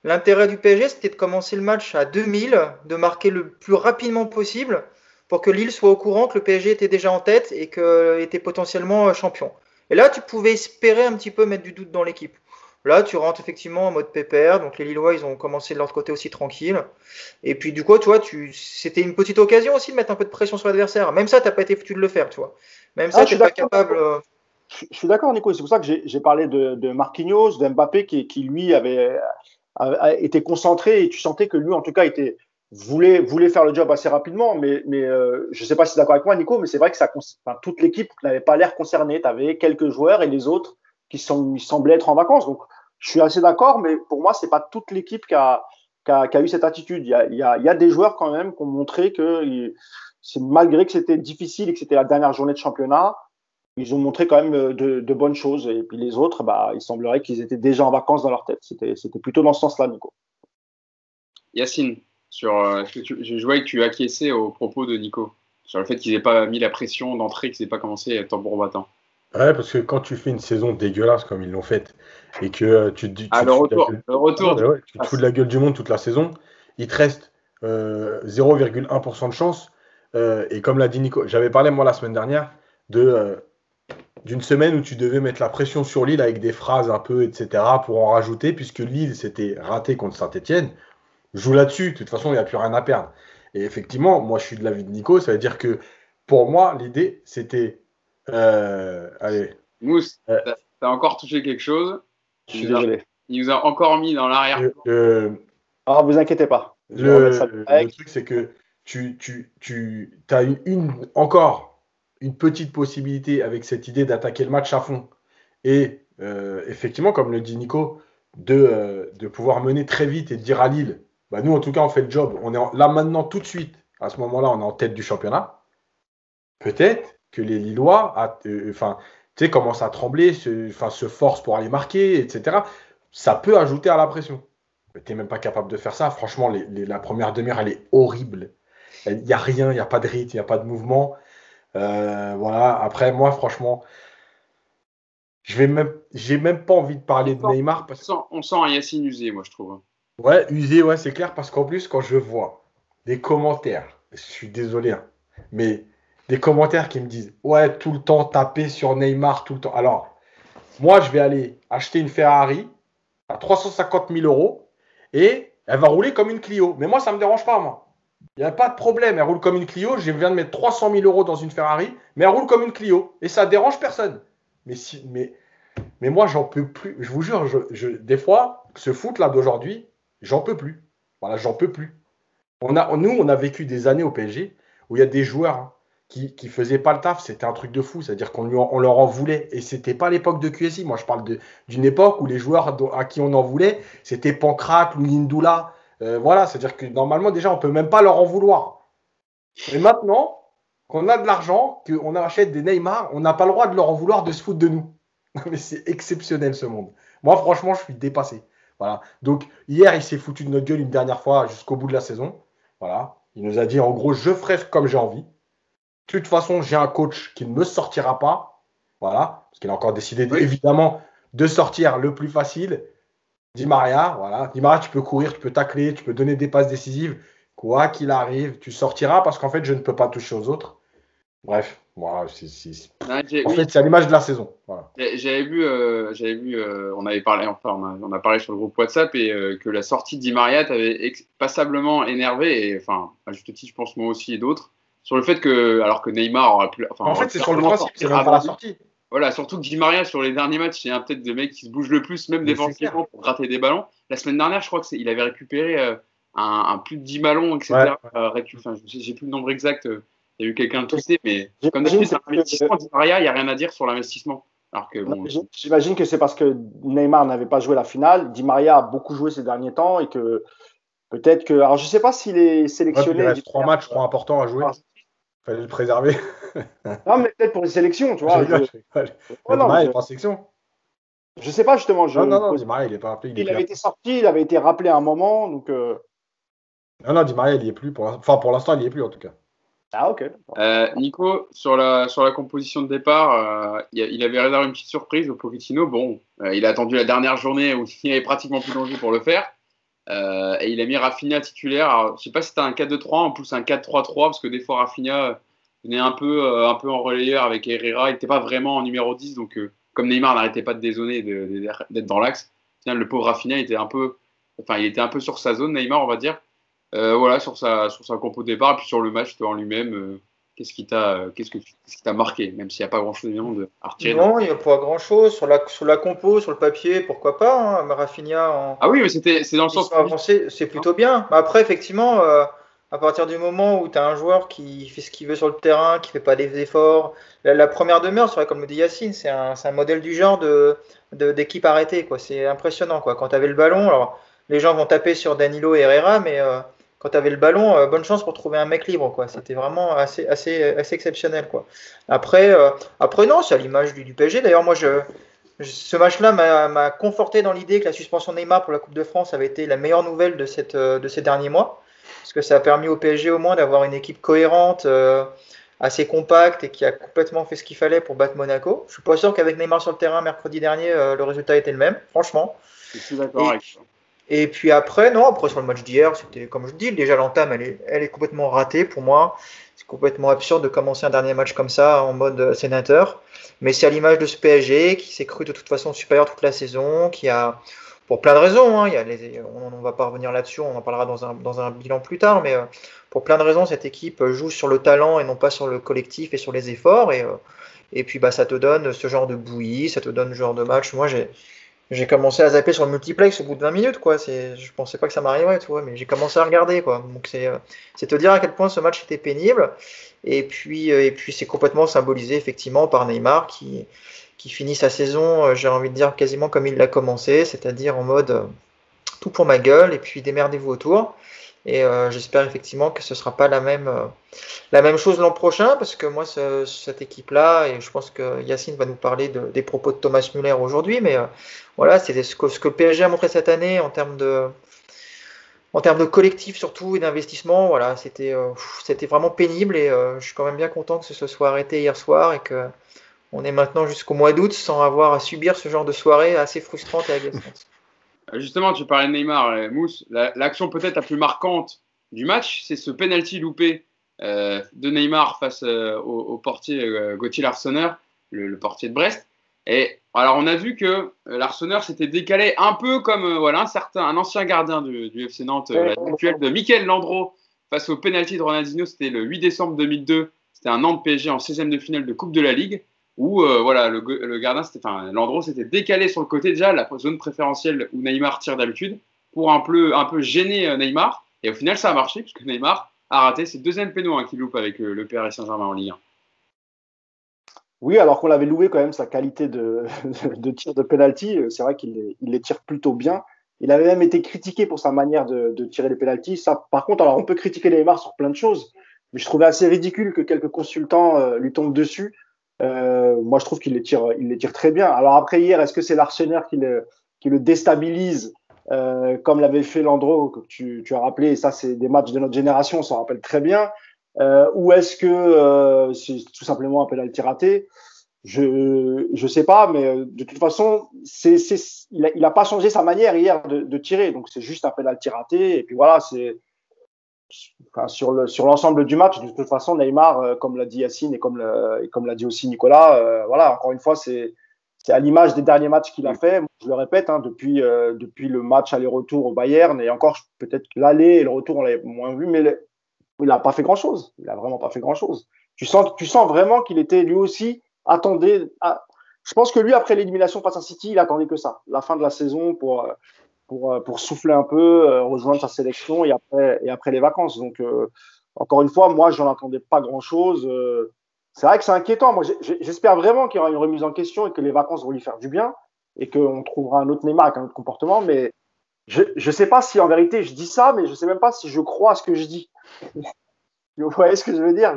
L'intérêt du PSG, c'était de commencer le match à 2000, de marquer le plus rapidement possible pour que Lille soit au courant que le PSG était déjà en tête et que était potentiellement euh, champion. Et là, tu pouvais espérer un petit peu mettre du doute dans l'équipe. Là, tu rentres effectivement en mode pépère. Donc les Lillois, ils ont commencé de leur côté aussi tranquille. Et puis du coup, tu vois, tu... c'était une petite occasion aussi de mettre un peu de pression sur l'adversaire. Même ça, tu n'as pas été foutu de le faire, tu vois. Même ça, ah, tu n'es pas capable. Je, suis d'accord, Nico. C'est pour ça que j'ai parlé de, Marquinhos, d'Mbappé, qui, qui, lui avait, été concentré et tu sentais que lui, en tout cas, voulait, faire le job assez rapidement. Mais, euh, je ne sais pas si tu es d'accord avec moi, Nico, mais c'est vrai que toute l'équipe n'avait pas l'air concernée. Tu avais quelques joueurs et les autres qui semblaient être en vacances. Donc, je suis assez d'accord, mais pour moi, c'est pas toute l'équipe qui a, eu cette attitude. Il y a des joueurs quand même qui ont montré que, malgré que c'était difficile et que c'était la dernière journée de championnat, ils ont montré quand même de, bonnes choses. Et puis les autres, bah, il semblerait qu'ils étaient déjà en vacances dans leur tête. C'était plutôt dans ce sens-là, Nico. Yacine, sur, je voyais que tu acquiesçais aux propos de Nico sur le fait qu'ils n'aient pas mis la pression d'entrée, qu'ils n'aient pas commencé à tambour battant. Ouais, parce que quand tu fais une saison dégueulasse comme ils l'ont faite et que euh, tu te dis. Ah, le retour, le retour. tu te fous de la gueule du monde toute la saison, il te reste 0,1% euh, de chance. Euh, et comme l'a dit Nico, j'avais parlé moi la semaine dernière de d'une semaine où tu devais mettre la pression sur Lille avec des phrases un peu, etc., pour en rajouter, puisque Lille s'était raté contre Saint-Etienne. Joue là-dessus, de toute façon, il n'y a plus rien à perdre. Et effectivement, moi, je suis de l'avis de Nico. Ça veut dire que pour moi, l'idée, c'était. Euh, allez. Mousse, euh, t'as encore touché quelque chose? Je suis désolé. il nous a encore mis dans l'arrière. Euh, Alors, vous inquiétez pas. Le, truc, c'est que tu, tu, tu as une, encore une petite possibilité avec cette idée d'attaquer le match à fond. Et effectivement, comme le dit Nico, de, de pouvoir mener très vite et de dire à Lille bah, nous, en tout cas, on fait le job. On est là maintenant, tout de suite, à ce moment-là, on est en tête du championnat. Peut-être que les Lillois euh, enfin, commencent à trembler, se, se forcent pour aller marquer, etc. Ça peut ajouter à la pression. Mais tu n'es même pas capable de faire ça. Franchement, la première demi-heure, elle est horrible. Il n'y a rien, il n'y a pas de rythme, il n'y a pas de mouvement. Euh, voilà. Après, moi, franchement, je vais même, j'ai même pas envie de parler de Neymar. Parce... On, sent, on sent un Yacine usé, moi, je trouve. Ouais, usé, ouais, c'est clair, parce qu'en plus, quand je vois des commentaires, je suis désolé, hein, mais des commentaires qui me disent Ouais, tout le temps taper sur Neymar, tout le temps. Alors, moi, je vais aller acheter une Ferrari à 350 000 euros et elle va rouler comme une Clio. Mais moi, ça ne me dérange pas, moi. Il n'y a pas de problème. Elle roule comme une Clio. Je viens de mettre 300 000 euros dans une Ferrari, mais elle roule comme une Clio. Et ça dérange personne. Mais, si, mais, mais moi, j'en peux plus. Je vous jure, je, des fois, ce foot-là d'aujourd'hui, J'en peux plus. Voilà, j'en peux plus. On a, nous, on a vécu des années au PSG où il y a des joueurs qui ne faisaient pas le taf. C'était un truc de fou. C'est-à-dire qu'on on leur en voulait. Et c'était pas l'époque de QSI. Moi, je parle d'une époque où les joueurs à qui on en voulait, c'était Pancrate, Loulindoula. Euh, voilà, c'est-à-dire que normalement, déjà, on peut même pas leur en vouloir. Et maintenant, qu'on a de l'argent, qu'on achète des Neymar, on n'a pas le droit de leur en vouloir de se foutre de nous. Mais c'est exceptionnel ce monde. Moi, franchement, je suis dépassé. Voilà. Donc hier, il s'est foutu de notre gueule une dernière fois jusqu'au bout de la saison. Voilà. Il nous a dit en gros, je ferai comme j'ai envie. De toute façon, j'ai un coach qui ne me sortira pas. Voilà. Parce qu'il a encore décidé évidemment de sortir le plus facile. Di Maria, voilà. Di Maria, tu peux courir, tu peux tacler, tu peux donner des passes décisives. Quoi qu'il arrive, tu sortiras parce qu'en fait, je ne peux pas toucher aux autres. Bref, voilà, en fait, c'est à l'image de la saison. J'avais vu, euh, j'avais vu euh, on avait parlé, enfin, on a, parlé sur le groupe WhatsApp et euh, que la sortie de Di Maria t'avait passablement énervé, et enfin, à juste titre, je pense moi aussi et d'autres, sur le fait que, alors que Neymar aurait pu. en fait, c'est sur le principe, c'est pas la sortie. Voilà, surtout que Di Maria, sur les derniers matchs, c'est un peut-être des mecs qui se bougent le plus, même défensivement, pour gratter des ballons. La semaine dernière, je crois qu'il avait récupéré un, plus de 10 ballons, etc. Ouais. J'ai plus le nombre exact il y a eu quelqu'un de touché, mais comme d'habitude, c'est un investissement Di Maria, il n'y a rien à dire sur l'investissement. J'imagine que c'est parce que Neymar n'avait pas joué la finale. Di Maria a beaucoup joué ces derniers temps et que peut-être que. Alors, je ne sais pas s'il est sélectionné. il reste trois matchs, je crois, importants à jouer. Il fallait le préserver. non, mais peut-être pour les sélections, tu vois. Je... Oh, non, il n'est pas en sélection. Je sais pas justement. Je... Non, non, non, Di Maria, il n'est pas appelé. Il, il avait été sorti, il avait été rappelé à un moment. Donc, euh... Non, non, Di Maria, il n'y est plus. Pour... Enfin, pour l'instant, il n'y est plus en tout cas. Ah, ok. Euh, Nico, sur la, sur la composition de départ, euh, il, avait réservé une petite surprise au Pochettino. Bon, euh, il a attendu la dernière journée où il avait pratiquement plus d'enjeu pour le faire. Et il a mis Rafinha titulaire. Alors, je sais pas si c'était un 4-2-3, en plus un 4-3-3, parce que des fois Rafinha venait un peu, un peu en relayeur avec Herrera. Il n'était pas vraiment en numéro 10, donc comme Neymar n'arrêtait pas de dézonner d'être dans l'axe, le pauvre Rafinha était un peu, enfin, il était un peu sur sa zone, Neymar, on va dire. Euh, voilà, sur sa, sur sa compo de départ, et puis sur le match en lui-même, euh, qu'est-ce qui t'a qu'est-ce que qui t'a marqué, même s'il n'y a pas grand-chose de à retirer Non, il n'y a pas grand-chose. Sur la, sur la compo, sur le papier, pourquoi pas hein, Rafinha en... Ah oui, mais c'est dans le sens. Avancé, c'est plutôt bien. Après, effectivement, euh, à partir du moment où tu as un joueur qui fait ce qu'il veut sur le terrain, qui fait pas des efforts, la, première demeure, c'est comme le dit Yacine, c'est un, un, modèle du genre de, d'équipe arrêtée. Quoi. C'est impressionnant. Quoi. Quand tu avais le ballon, alors les gens vont taper sur Danilo et Herrera, mais quand tu avais le ballon, euh, bonne chance pour trouver un mec libre. quoi. C'était vraiment assez, assez, assez exceptionnel. quoi. Après, euh, après non, c'est à l'image du, du, PSG. D'ailleurs, moi, je, ce match-là m'a conforté dans l'idée que la suspension Neymar pour la Coupe de France avait été la meilleure nouvelle de, cette, de ces derniers mois. Parce que ça a permis au PSG au moins d'avoir une équipe cohérente, assez compacte et qui a complètement fait ce qu'il fallait pour battre Monaco. Je suis pas sûr qu'avec Neymar sur le terrain mercredi dernier, le résultat était le même, franchement. Je suis d'accord avec ça. Et puis après, non, après sur le match d'hier, c'était comme je dis, déjà l'entame, elle est, complètement ratée pour moi. C'est complètement absurde de commencer un dernier match comme ça en mode sénateur. Mais c'est à l'image de ce PSG qui s'est cru de toute façon supérieur toute la saison, qui a, pour plein de raisons, hein, on ne va pas revenir là-dessus, on en parlera dans un, bilan plus tard, mais euh, pour plein de raisons, cette équipe joue sur le talent et non pas sur le collectif et sur les efforts. Et, euh, puis bah, ça te donne ce genre de bouillie, ça te donne ce genre de match. Moi, j'ai j'ai commencé à zapper sur le multiplex au bout de 20 minutes, quoi. Je pensais pas que ça m'arriverait, tu vois, mais j'ai commencé à regarder, quoi. Donc c'est, euh, te dire à quel point ce match était pénible. Et puis, euh, et puis c'est complètement symbolisé effectivement par Neymar qui, qui finit sa saison, euh, j'ai envie de dire quasiment comme il l'a commencé, c'est-à-dire en mode tout pour ma gueule et puis démerdez-vous autour. Et euh, j'espère effectivement que ce ne sera pas la même, euh, la même chose l'an prochain, parce que moi, ce, cette équipe-là, et je pense que Yacine va nous parler de, des propos de Thomas Muller aujourd'hui, mais euh, voilà, c'est ce que, ce que le PSG a montré cette année en termes de, en termes de collectif surtout et d'investissement. Voilà, c'était vraiment pénible et je suis quand même bien content que ce soit arrêté hier soir et que on est maintenant jusqu'au mois d'août sans avoir à subir ce genre de soirée assez frustrante et agaçante. Justement, tu parlais de Neymar, euh, Mousse. L'action peut-être la plus marquante du match, c'est ce penalty loupé euh, de Neymar face euh, au, portier Gauthier Larsonneur, le, portier de Brest. Et alors, on a vu que Larsonneur s'était décalé un peu comme voilà, un, certain, un ancien gardien du, FC Nantes, l'actuel de Michael Landreau, face au penalty de Ronaldinho. C'était le 8 décembre 2002. C'était un Nantes PSG en 16e de finale de Coupe de la Ligue où euh, voilà, le, gardien, s'était décalé sur le côté déjà, la zone préférentielle où Neymar tire d'habitude, pour un peu, gêner euh, Neymar. Et au final, ça a marché, puisque Neymar a raté ses deuxième pénaux hein, qu'il loupe avec euh, le PRS Saint-Germain en Ligue 1. Oui, alors qu'on l'avait loué quand même sa qualité de, tir de penalty, c'est vrai qu'il les, tire plutôt bien. Il avait même été critiqué pour sa manière de, tirer les penalties. Ça, par contre, alors on peut critiquer Neymar sur plein de choses, mais je trouvais assez ridicule que quelques consultants lui tombent dessus euh, moi, je trouve qu'il les tire, il les tire très bien. Alors après hier, est-ce que c'est l'Arsenal qui le, qui le déstabilise euh, comme l'avait fait Landreau, que tu, tu, as rappelé, et ça c'est des matchs de notre génération, on s'en rappelle très bien, euh, ou est-ce que euh, c'est tout simplement un pénalty raté? Je je sais pas, mais euh, de toute façon, c'est, c'est, il, a, il a pas changé sa manière hier de, de tirer, donc c'est juste un pénalty raté, et puis voilà, c'est sur le sur l'ensemble du match, de toute façon, Neymar, euh, comme l'a dit Yacine et comme l'a dit aussi Nicolas, euh, voilà, encore une fois, c'est à l'image des derniers matchs qu'il a fait. Je le répète, hein, depuis euh, depuis le match aller-retour au Bayern et encore peut-être l'aller et le retour on l'avait moins vu, mais il n'a pas fait grand chose. Il a vraiment pas fait grand chose. Tu sens vraiment qu'il était lui aussi attendait. Je pense que lui après l'élimination face à City, il attendait que ça, la fin de la saison pour pour, euh, pour souffler un peu, euh, rejoindre sa sélection et après, et après les vacances. Donc, euh, encore une fois, moi, je n'en attendais pas grand-chose. c'est vrai que c'est inquiétant. Moi, j'espère vraiment qu'il y aura une remise en question et que les vacances vont lui faire du bien et qu'on trouvera un autre Neymar avec un autre comportement. Mais je ne sais pas si en vérité je dis ça, mais je ne sais même pas si je crois à ce que je dis. Vous voyez ce que je veux dire?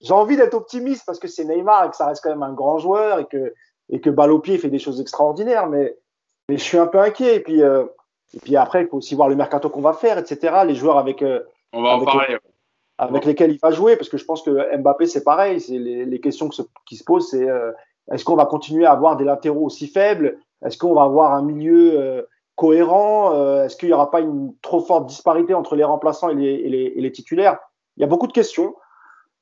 J'ai envie d'être optimiste parce que c'est Neymar et que ça reste quand même un grand joueur et que, et que balle au pied fait des choses extraordinaires. Mais je suis un peu inquiet. Et puis, et puis après, il faut aussi voir le mercato qu'on va faire, etc. Les joueurs avec, euh, On va avec, en parler. avec lesquels il va jouer, parce que je pense que Mbappé, c'est pareil. C'est les, les, questions se, qui se posent, c'est euh, est-ce qu'on va continuer à avoir des latéraux aussi faibles? Est-ce qu'on va avoir un milieu euh, cohérent? Est-ce qu'il n'y aura pas une trop forte disparité entre les remplaçants et les, et les, et les titulaires? Il y a beaucoup de questions.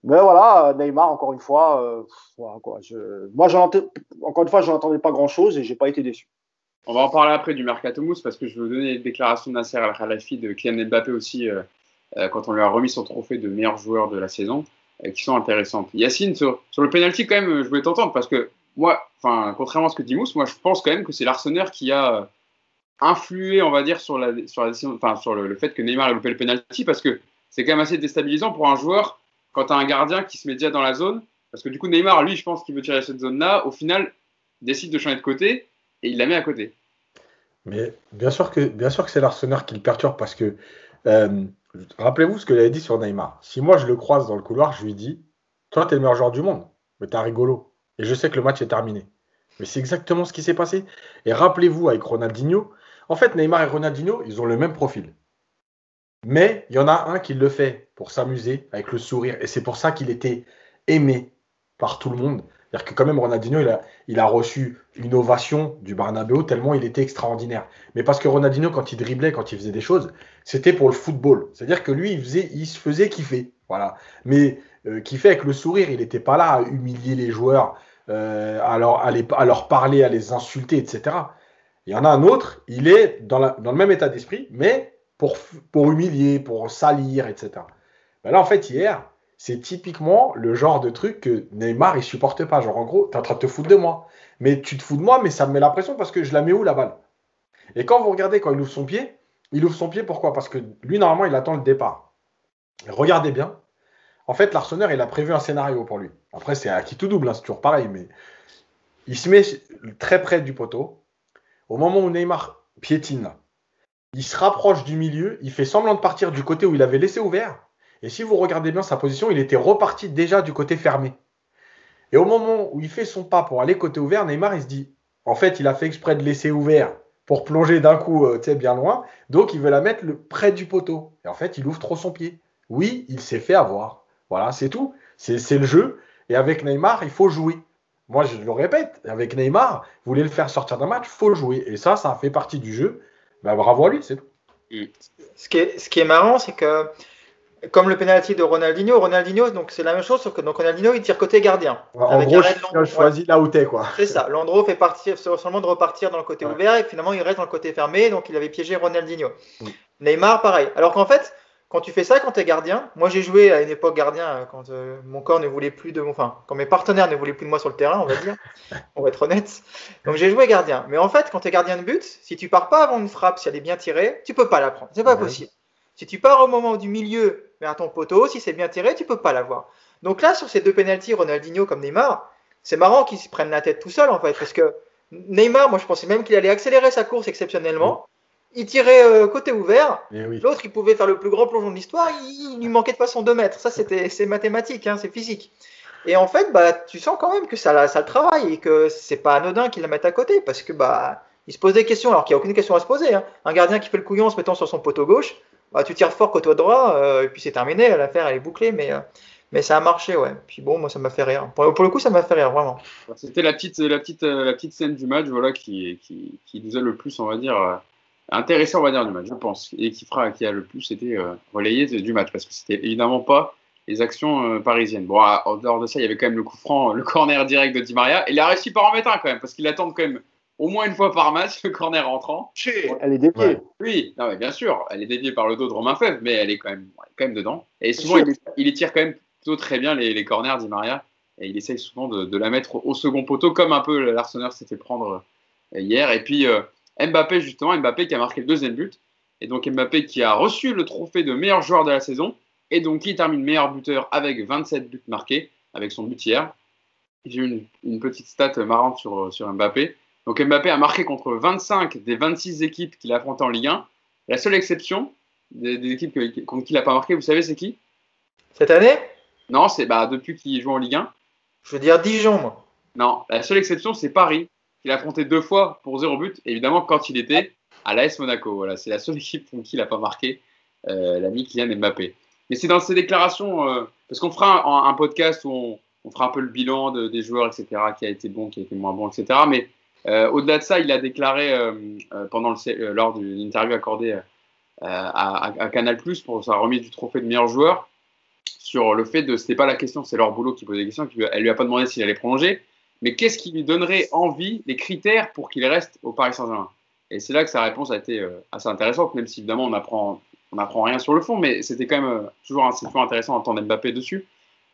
Mais voilà, Neymar, encore une fois, voilà, quoi, je, moi, encore une fois, je n'entendais pas grand-chose et j'ai pas été déçu. On va en parler après du Mercato Mousse parce que je veux donner les déclarations de Nasser Al-Khalafi de Kylian Mbappé aussi euh, euh, quand on lui a remis son trophée de meilleur joueur de la saison euh, qui sont intéressantes. Yacine, sur, le penalty quand même, je voulais t'entendre parce que moi, enfin, contrairement à ce que dit Mousse, moi je pense quand même que c'est l'Arseneur qui a influé, on va dire, sur la, sur la sur le, fait que Neymar ait loupé le penalty parce que c'est quand même assez déstabilisant pour un joueur quand tu as un gardien qui se met déjà dans la zone. Parce que du coup, Neymar, lui, je pense qu'il veut tirer cette zone-là. Au final, décide de changer de côté et il la met à côté. Mais bien sûr que, bien sûr que c'est l'Arsenal qui le perturbe parce que euh, Rappelez-vous ce que j'avais dit sur Neymar. Si moi je le croise dans le couloir, je lui dis Toi, t'es le meilleur joueur du monde, mais t'es un rigolo. Et je sais que le match est terminé. Mais c'est exactement ce qui s'est passé. Et rappelez-vous avec Ronaldinho, en fait, Neymar et Ronaldinho, ils ont le même profil. Mais il y en a un qui le fait pour s'amuser, avec le sourire. Et c'est pour ça qu'il était aimé par tout le monde. C'est-à-dire que quand même, Ronaldinho, il a, reçu une ovation du Barnabéu tellement il était extraordinaire. Mais parce que Ronaldinho, quand il driblait, quand il faisait des choses, c'était pour le football. C'est-à-dire que lui, il, faisait, il se faisait kiffer. Voilà. Mais euh, kiffer avec le sourire, il n'était pas là à humilier les joueurs, euh, à, leur, parler, à les insulter, etc. Il y en a un autre, il est dans, dans le même état d'esprit, mais pour, pour humilier, pour salir, etc. Ben là, en fait, hier, c'est typiquement le genre de truc que Neymar, il supporte pas. Genre, en gros, tu es en train de te foutre de moi. Mais tu te fous de moi, mais ça me met la pression parce que je la mets où la balle? Et quand vous regardez, quand il ouvre son pied, il ouvre son pied pourquoi? Parce que lui, normalement, il attend le départ. regardez bien. En fait, l'arseneur, il a prévu un scénario pour lui. Après, c'est à qui tout double, hein, c'est toujours pareil. Mais il se met très près du poteau. Au moment où Neymar piétine, il se rapproche du milieu, il fait semblant de partir du côté où il avait laissé ouvert. Et si vous regardez bien sa position, il était reparti déjà du côté fermé. Et au moment où il fait son pas pour aller côté ouvert, Neymar, il se dit, en fait, il a fait exprès de laisser ouvert pour plonger d'un coup euh, bien loin. Donc, il veut la mettre près du poteau. Et en fait, il ouvre trop son pied. Oui, il s'est fait avoir. Voilà, c'est tout. C'est le jeu. Et avec Neymar, il faut jouer. Moi, je le répète, avec Neymar, vous voulez le faire sortir d'un match, faut jouer. Et ça, ça fait partie du jeu. Ben, bravo à lui, c'est tout. Ce qui est marrant, c'est que comme le penalty de Ronaldinho, Ronaldinho, donc c'est la même chose, sauf que donc Ronaldinho il tire côté gardien. en gros, je choisis là où t'es quoi. C'est ça. Landreau fait partir, seulement de repartir dans le côté ouvert et finalement il reste dans le côté fermé, donc il avait piégé Ronaldinho. Neymar, pareil. Alors qu'en fait, quand tu fais ça quand tu es gardien, moi j'ai joué à une époque gardien euh, quand euh, mon corps ne voulait plus de mon, enfin quand mes partenaires ne voulaient plus de moi sur le terrain, on va dire, on va être honnête. Donc j'ai joué gardien. Mais en fait, quand tu es gardien de but, si tu pars pas avant une frappe, si elle est bien tirée, tu peux pas la prendre. C'est pas possible. Si tu pars au moment du milieu vers ton poteau, si c'est bien tiré, tu peux pas l'avoir. Donc là, sur ces deux pénalties, Ronaldinho comme Neymar, c'est marrant qu'ils se prennent la tête tout seul en fait, parce que Neymar, moi je pensais même qu'il allait accélérer sa course exceptionnellement. Il tirait euh, côté ouvert. L'autre, il pouvait faire le plus grand plongeon de l'histoire. Il, lui manquait de façon 2 mètres. Ça, c'était, c'est mathématique, hein, c'est physique. Et en fait, bah, tu sens quand même que ça, ça le travaille et que c'est pas anodin qu'il la mette à côté parce que bah, il se pose des questions alors qu'il n'y a aucune question à se poser. Hein. Un gardien qui fait le couillon en se mettant sur son poteau gauche, bah, tu tires fort côté droit, euh, et puis c'est terminé, l'affaire elle est bouclée, mais, euh, mais ça a marché, ouais. Puis bon, moi ça m'a fait rire. Pour, le coup, ça m'a fait rire, vraiment. C'était la petite, la, petite, euh, la petite scène du match voilà, qui, qui, qui nous a le plus, on va dire, intéressant, on va dire, du match, je pense, et qui, fera, qui a le plus été relayé du match, parce que c'était évidemment pas les actions parisiennes. Bon, en dehors de ça, il y avait quand même le coup franc, le corner direct de Di Maria, et il a réussi par en mettre un quand même, parce qu'il attend quand même au moins une fois par match, le corner rentrant. Elle est déviée. Oui, non, mais bien sûr, elle est déviée par le dos de Romain Fèvre, mais elle est quand même, quand même dedans. Et souvent, il, il, tire quand même plutôt très bien les, les corners, dit Maria. Et il essaye souvent de, la mettre au second poteau, comme un peu l'Arsenal s'est fait prendre euh, hier. Et puis euh, Mbappé, justement, Mbappé qui a marqué le deuxième but. Et donc Mbappé qui a reçu le trophée de meilleur joueur de la saison. Et donc qui termine meilleur buteur avec 27 buts marqués, avec son but hier. J'ai une, une petite stat marrante sur, sur Mbappé. Donc Mbappé a marqué contre 25 des 26 équipes qu'il a affrontées en Ligue 1. La seule exception des, équipes contre qui il n'a pas marqué, vous savez, c'est qui? Cette année? Non, c'est bah, depuis qu'il joue en Ligue 1. Je veux dire Dijon, moi. Non, la seule exception, c'est Paris, qu'il a affronté deux fois pour zéro but, évidemment quand il était à l'AS Monaco. Voilà, c'est la seule équipe contre qui il n'a pas marqué, euh, l'ami Kylian Mbappé. Mais c'est dans ses déclarations, euh, parce qu'on fera un, podcast où on, fera un peu le bilan des joueurs, etc., qui a été bon, qui a été moins bon, etc. Mais au-delà de ça, il a déclaré euh, euh, pendant lors d'une interview accordée à, Canal pour sa remise du trophée de meilleur joueur sur le fait de c'était pas la question, c'est leur boulot qui posait des questions. Elle lui a pas demandé s'il allait prolonger, mais qu'est-ce qui lui donnerait envie, les critères pour qu'il reste au Paris Saint-Germain? Et c'est là que sa réponse a été assez intéressante, même si évidemment on apprend on apprend rien sur le fond, mais c'était quand même toujours, toujours intéressant d'entendre Mbappé dessus.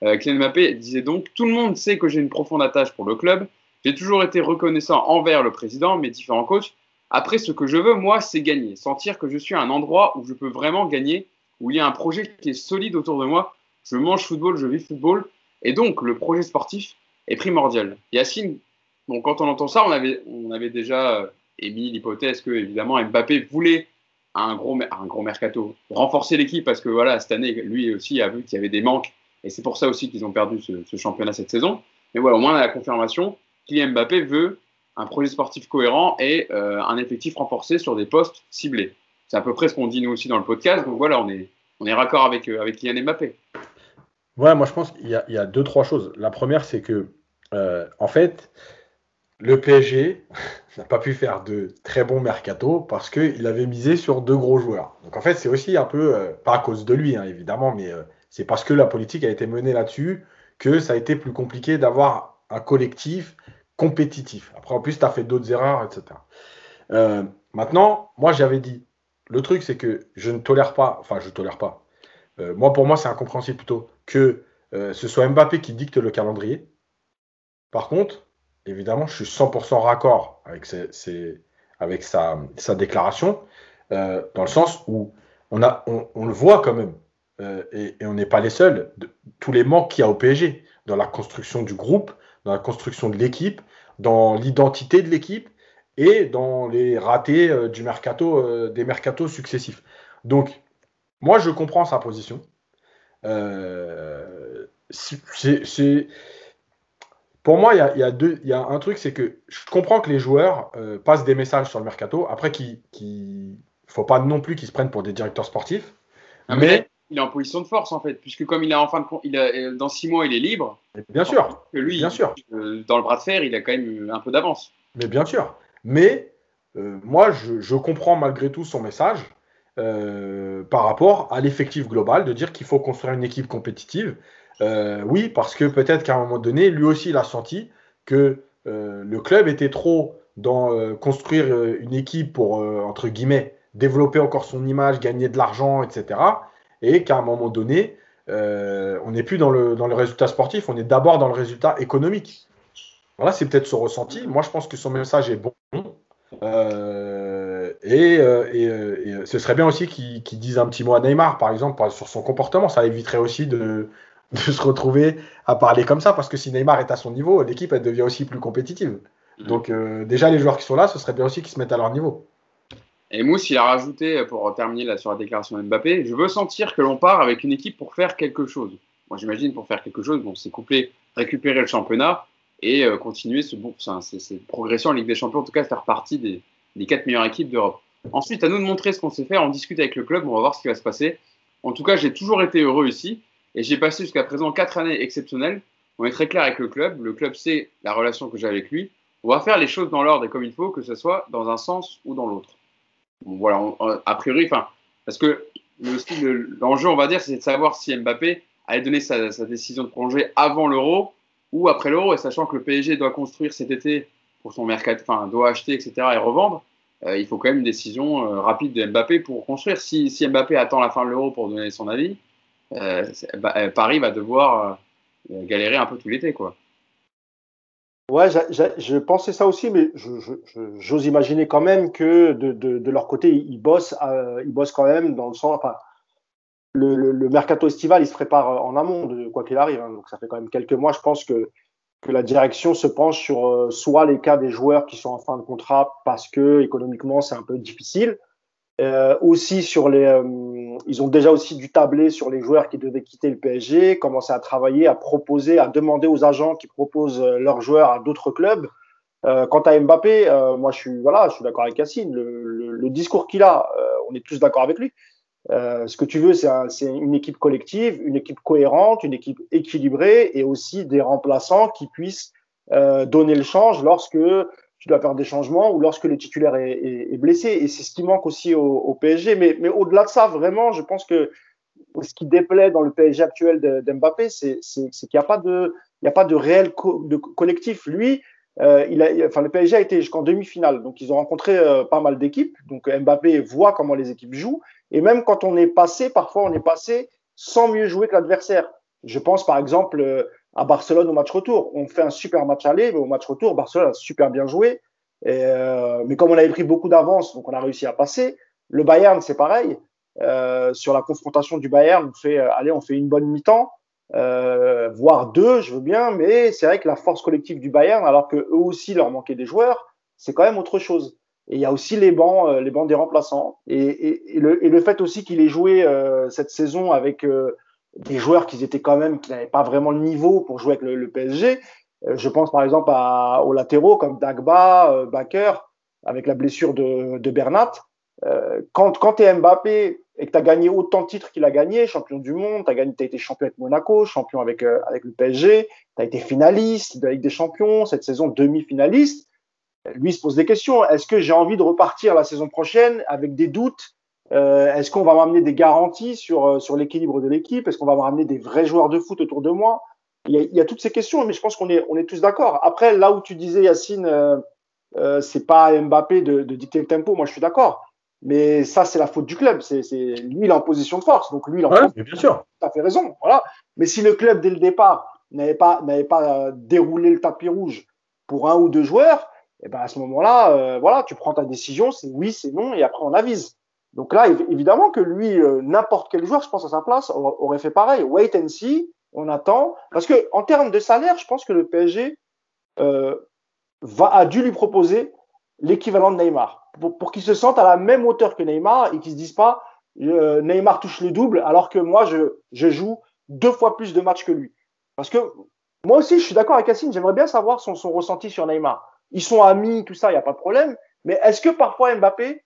Kylian Mbappé disait donc Tout le monde sait que j'ai une profonde attache pour le club. J'ai toujours été reconnaissant envers le président, mes différents coachs. Après, ce que je veux, moi, c'est gagner. Sentir que je suis à un endroit où je peux vraiment gagner, où il y a un projet qui est solide autour de moi. Je mange football, je vis football. Et donc, le projet sportif est primordial. Yacine, bon, quand on entend ça, on avait, déjà euh, émis l'hypothèse que, évidemment, Mbappé voulait un gros, un gros mercato, renforcer l'équipe parce que voilà, cette année, lui aussi a vu qu'il y avait des manques et c'est pour ça aussi qu'ils ont perdu ce, championnat cette saison. Mais voilà, au moins on a la confirmation, Kylian Mbappé veut un projet sportif cohérent et euh, un effectif renforcé sur des postes ciblés. C'est à peu près ce qu'on dit nous aussi dans le podcast. Donc voilà, on est, on est raccord avec, euh, avec Kylian Mbappé. Ouais, moi je pense qu'il y, y, a deux, trois choses. La première, c'est que, euh, en fait, le PSG n'a pas pu faire de très bons mercato parce qu'il avait misé sur deux gros joueurs. Donc en fait, c'est aussi un peu, euh, pas à cause de lui, hein, évidemment, mais c'est parce que la politique a été menée là-dessus que ça a été plus compliqué d'avoir un collectif compétitif. Après, en plus, tu as fait d'autres erreurs, etc. Euh, maintenant, moi, j'avais dit, le truc, c'est que je ne tolère pas, enfin, je ne tolère pas. moi, pour moi, c'est incompréhensible plutôt que ce soit Mbappé qui dicte le calendrier. Par contre, évidemment, je suis 100% raccord avec, avec sa, déclaration, euh, dans le sens où on, le voit quand même, euh, et, on n'est pas les seuls, tous les manques qu'il y a au PSG, dans la construction du groupe, dans la construction de l'équipe, dans l'identité de l'équipe, et dans les ratés euh, du mercato, des mercatos successifs. Donc, moi, je comprends sa position. c'est pour moi, il y a, deux, y a un truc, c'est que je comprends que les joueurs euh, passent des messages sur le mercato. Après, qu'il ne faut pas non plus qu'ils se prennent pour des directeurs sportifs. mais, il est en position de force, en fait, puisque comme il est en fin de il a, euh, dans six mois, il est libre. Bien sûr. Que lui, bien sûr. Euh, dans le bras de fer, il a quand même un peu d'avance. Mais bien sûr. Mais moi, je, je, comprends malgré tout son message par rapport à l'effectif global, de dire qu'il faut construire une équipe compétitive euh, oui, parce que peut-être qu'à un moment donné, lui aussi, il a senti que euh, le club était trop dans euh, construire une équipe pour, entre guillemets, développer encore son image, gagner de l'argent, etc. Et qu'à un moment donné, on n'est plus dans le, dans le résultat sportif, on est d'abord dans le résultat économique. Voilà, c'est peut-être son ressenti. Moi, je pense que son message est bon. et, ce serait bien aussi qu'il dise un petit mot à Neymar, par exemple, sur son comportement. Ça éviterait aussi de, de se retrouver à parler comme ça, parce que si Neymar est à son niveau, l'équipe elle devient aussi plus compétitive. Mm. Donc euh, déjà les joueurs qui sont là, ce serait bien aussi qu'ils se mettent à leur niveau. Et Mousse, il a rajouté, pour terminer là, sur la déclaration de Mbappé, je veux sentir que l'on part avec une équipe pour faire quelque chose. Moi j'imagine pour faire quelque chose, bon, c'est coupler, récupérer le championnat et euh, continuer ce bon, cette progression en Ligue des Champions, en tout cas faire partie des, des quatre meilleures équipes d'Europe. Ensuite, à nous de montrer ce qu'on sait faire, on discute avec le club, on va voir ce qui va se passer. En tout cas, j'ai toujours été heureux ici. Et j'ai passé jusqu'à présent quatre années exceptionnelles. On est très clair avec le club. Le club sait la relation que j'ai avec lui. On va faire les choses dans l'ordre et comme il faut, que ce soit dans un sens ou dans l'autre. Voilà, a priori, enfin, parce que l'enjeu, on va dire, c'est de savoir si Mbappé allait donner sa, décision de prolonger avant l'euro ou après l'euro, et sachant que le PSG doit construire cet été pour son mercat, enfin, doit acheter, etc., et revendre, euh, il faut quand même une décision euh, rapide de Mbappé pour construire. Si, si Mbappé attend la fin de l'euro pour donner son avis, euh, bah, euh, Paris va devoir euh, galérer un peu tout l'été, quoi. Ouais, je pensais ça aussi, mais j'ose imaginer quand même que de, leur côté, ils bossent, ils bossent quand même dans le sens. Le, mercato estival, il se prépare en amont, de, quoi qu'il arrive. Hein. donc, ça fait quand même quelques mois, je pense que, que la direction se penche sur soit les cas des joueurs qui sont en fin de contrat parce que économiquement c'est un peu difficile, euh, aussi sur les, euh, ils ont déjà aussi dû tabler sur les joueurs qui devaient quitter le PSG, commencer à travailler, à proposer, à demander aux agents qui proposent euh, leurs joueurs à d'autres clubs. Quant à Mbappé, moi je suis voilà, je suis d'accord avec Cassine. Le, discours qu'il a, on est tous d'accord avec lui. ce que tu veux, c'est un, une équipe collective, une équipe cohérente, une équipe équilibrée et aussi des remplaçants qui puissent donner le change lorsque tu dois faire des changements ou lorsque le titulaire est, blessé. Et c'est ce qui manque aussi au, PSG. Mais, au-delà de ça, vraiment, je pense que ce qui déplaît dans le PSG actuel d'Mbappé, c'est qu'il n'y a pas de, réel collectif. Lui, euh, le PSG a été jusqu'en demi-finale, donc ils ont rencontré euh, pas mal d'équipes. Donc Mbappé voit comment les équipes jouent, et même quand on est passé, parfois on est passé sans mieux jouer que l'adversaire. Je pense par exemple euh, à Barcelone au match retour. On fait un super match aller, mais au match retour, Barcelone a super bien joué. Euh, mais comme on avait pris beaucoup d'avance, donc on a réussi à passer. Le Bayern, c'est pareil. Euh, sur la confrontation du Bayern, on fait, euh, allez, on fait une bonne mi-temps, voire deux, je veux bien, mais c'est vrai que la force collective du Bayern, alors que eux aussi leur manquaient des joueurs, c'est quand même autre chose. Et il y a aussi les bancs, les bancs des remplaçants. Et, le, fait aussi qu'il ait joué cette saison avec des joueurs qui étaient quand même, qui n'avaient pas vraiment le niveau pour jouer avec le, PSG. je pense par exemple aux latéraux comme Dagba, Baker, avec la blessure de, Bernat. quand quand tu es Mbappé et que tu as gagné autant de titres qu'il a gagné, champion du monde, tu as, as, été champion avec Monaco, champion avec, avec le PSG, tu as été finaliste de la Ligue des Champions, cette saison demi-finaliste lui se pose des questions. Est-ce que j'ai envie de repartir la saison prochaine avec des doutes euh, Est-ce qu'on va m'amener des garanties sur, euh, sur l'équilibre de l'équipe? Est-ce qu'on va m'amener des vrais joueurs de foot autour de moi? Il y, a, toutes ces questions, mais je pense qu'on est, on est tous d'accord. Après, là où tu disais, Yacine, euh, euh c'est pas Mbappé de, de, dicter le tempo, moi je suis d'accord. Mais ça, c'est la faute du club. C'est, lui, il est en position de force. Donc lui, il en ouais, bien sûr. Tu as fait raison. Voilà. Mais si le club, dès le départ, n'avait pas, n'avait pas déroulé le tapis rouge pour un ou deux joueurs, et ben à ce moment-là, euh, voilà, tu prends ta décision, c'est oui, c'est non, et après on avise. Donc là, évidemment que lui, euh, n'importe quel joueur, je pense à sa place, aurait fait pareil. Wait and see, on attend, parce que en termes de salaire, je pense que le PSG euh, va a dû lui proposer l'équivalent de Neymar pour, pour qu'il se sente à la même hauteur que Neymar et qu'il se dise pas Neymar touche le double alors que moi je, je joue deux fois plus de matchs que lui. Parce que moi aussi, je suis d'accord avec Cassine, j'aimerais bien savoir son, son ressenti sur Neymar ils sont amis, tout ça, il n'y a pas de problème. Mais est-ce que parfois Mbappé,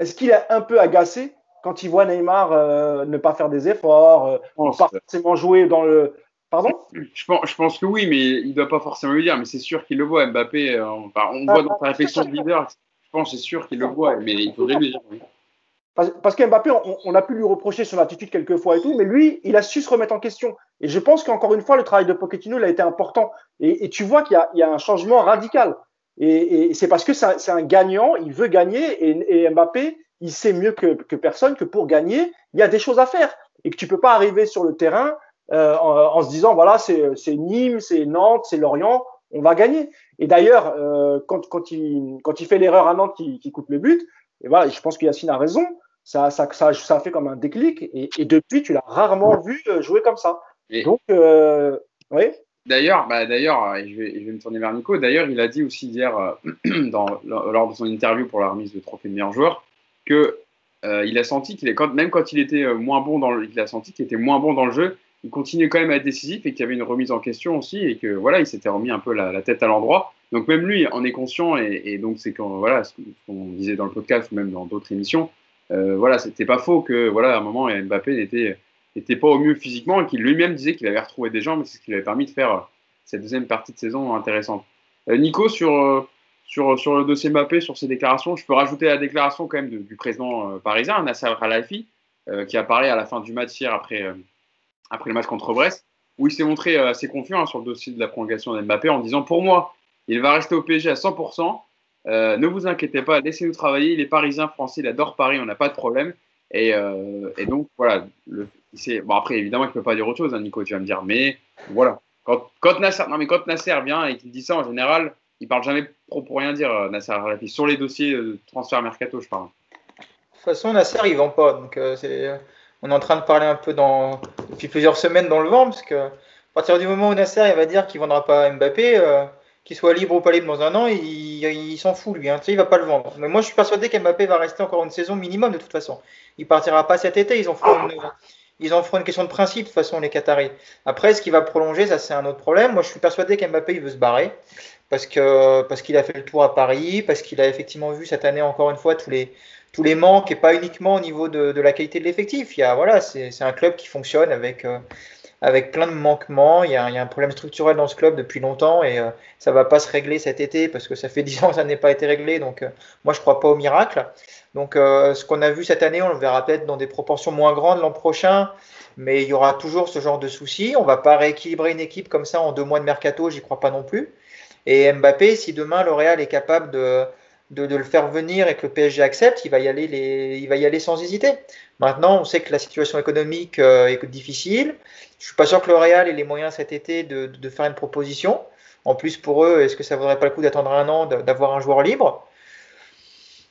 est-ce qu'il est un peu agacé quand il voit Neymar euh, ne pas faire des efforts, euh, pas forcément jouer dans le. Pardon? Je pense, je pense, que oui, mais il ne doit pas forcément le dire. Mais c'est sûr qu'il le voit, Mbappé. Euh, on voit dans sa réflexion de leader, je pense c'est sûr qu'il le voit, mais il faudrait lui dire. Oui. Parce, qu'Mbappé, on, a pu lui reprocher son attitude quelquefois et tout, mais lui, il a su se remettre en question. Et je pense qu'encore une fois, le travail de Pochettino il a été important. Et, tu vois qu'il y, a un changement radical. Et, c'est parce que c'est un, gagnant, il veut gagner, et, Mbappé, il sait mieux que, personne que pour gagner, il y a des choses à faire. Et que tu peux pas arriver sur le terrain euh, en, se disant, voilà, c'est Nîmes, c'est Nantes, c'est Lorient, on va gagner. Et d'ailleurs, euh, quand, il, quand il fait l'erreur à Nantes qui, qui coupe le but, et voilà, je pense que Yacine a raison ça, ça, ça, ça a fait comme un déclic. Et, et depuis, tu l'as rarement vu euh, jouer comme ça. Donc, euh, oui. D'ailleurs, bah, d'ailleurs, je vais, je vais, me tourner vers Nico. D'ailleurs, il a dit aussi hier, euh, lors de son interview pour la remise de trophée de meilleur joueur, que euh, il a senti qu'il est même quand il était moins bon dans il a senti qu'il était moins bon dans le jeu, il continuait quand même à être décisif et qu'il y avait une remise en question aussi et que voilà, il s'était remis un peu la, tête à l'endroit. Donc même lui en est conscient et, et donc c'est quand voilà ce qu'on disait dans le podcast ou même dans d'autres émissions, euh, voilà, c'était pas faux que voilà, à un moment Mbappé n'était n'était pas au mieux physiquement et qu'il lui-même disait qu'il avait retrouvé des jambes, c'est ce qui lui avait permis de faire euh, cette deuxième partie de saison intéressante. Euh, Nico, sur, sur, sur le dossier Mbappé, sur ses déclarations, je peux rajouter la déclaration quand même du président parisien, Nasser Khalafi, qui a parlé à la fin du match hier après, après le match contre Brest, où il s'est montré assez confiant hein, sur le dossier de la prolongation de Mbappé en disant Pour moi, il va rester au PSG à 100%. Euh, ne vous inquiétez pas, laissez-nous travailler. Il est parisien, français, il adore Paris, on n'a pas de problème. Et, euh, donc, voilà. Bon, après, évidemment, il ne peut pas dire autre chose, hein, Nico, tu vas me dire. Mais voilà. Quand, quand, Nasser, non, mais quand vient et qu'il dit ça, en général, il parle jamais pro pour rien dire, euh, Nasser Sur les dossiers de transfert mercato, je parle. De toute façon, Nasser, il vend pas. Donc, c'est, on est en train de parler un peu dans, depuis plusieurs semaines dans le vent, parce que à partir du moment où Nasser il va dire qu'il ne vendra pas Mbappé, qu'il soit libre ou pas libre dans un an, il, s'en fout lui. Hein. Tu il va pas le vendre. Mais moi, je suis persuadé qu'Mbappé va rester encore une saison minimum de toute façon. Il partira pas cet été. Ils en feront une, ils en feront une question de principe de toute façon les Qataris. Après, ce qui va prolonger, ça c'est un autre problème. Moi, je suis persuadé qu'Mbappé il veut se barrer parce que parce qu'il a fait le tour à Paris, parce qu'il a effectivement vu cette année encore une fois tous les tous les manques et pas uniquement au niveau de, de la qualité de l'effectif. Il y a voilà, c'est un club qui fonctionne avec euh, avec plein de manquements. Il y, a, un problème structurel dans ce club depuis longtemps et euh, ça va pas se régler cet été parce que ça fait 10 ans que ça n'est pas été réglé. Donc, euh, moi, je crois pas au miracle. Donc, euh, ce qu'on a vu cette année, on le verra peut-être dans des proportions moins grandes l'an prochain. Mais il y aura toujours ce genre de soucis. On va pas rééquilibrer une équipe comme ça en deux mois de mercato, j'y crois pas non plus. Et Mbappé, si demain L'Oréal est capable de, de, le faire venir et que le PSG accepte, il va y aller, il va y aller sans hésiter. Maintenant, on sait que la situation économique est difficile. Je suis pas sûr que le Real ait les moyens cet été de, faire une proposition. En plus, pour eux, est-ce que ça vaudrait pas le coup d'attendre un an, d'avoir un joueur libre?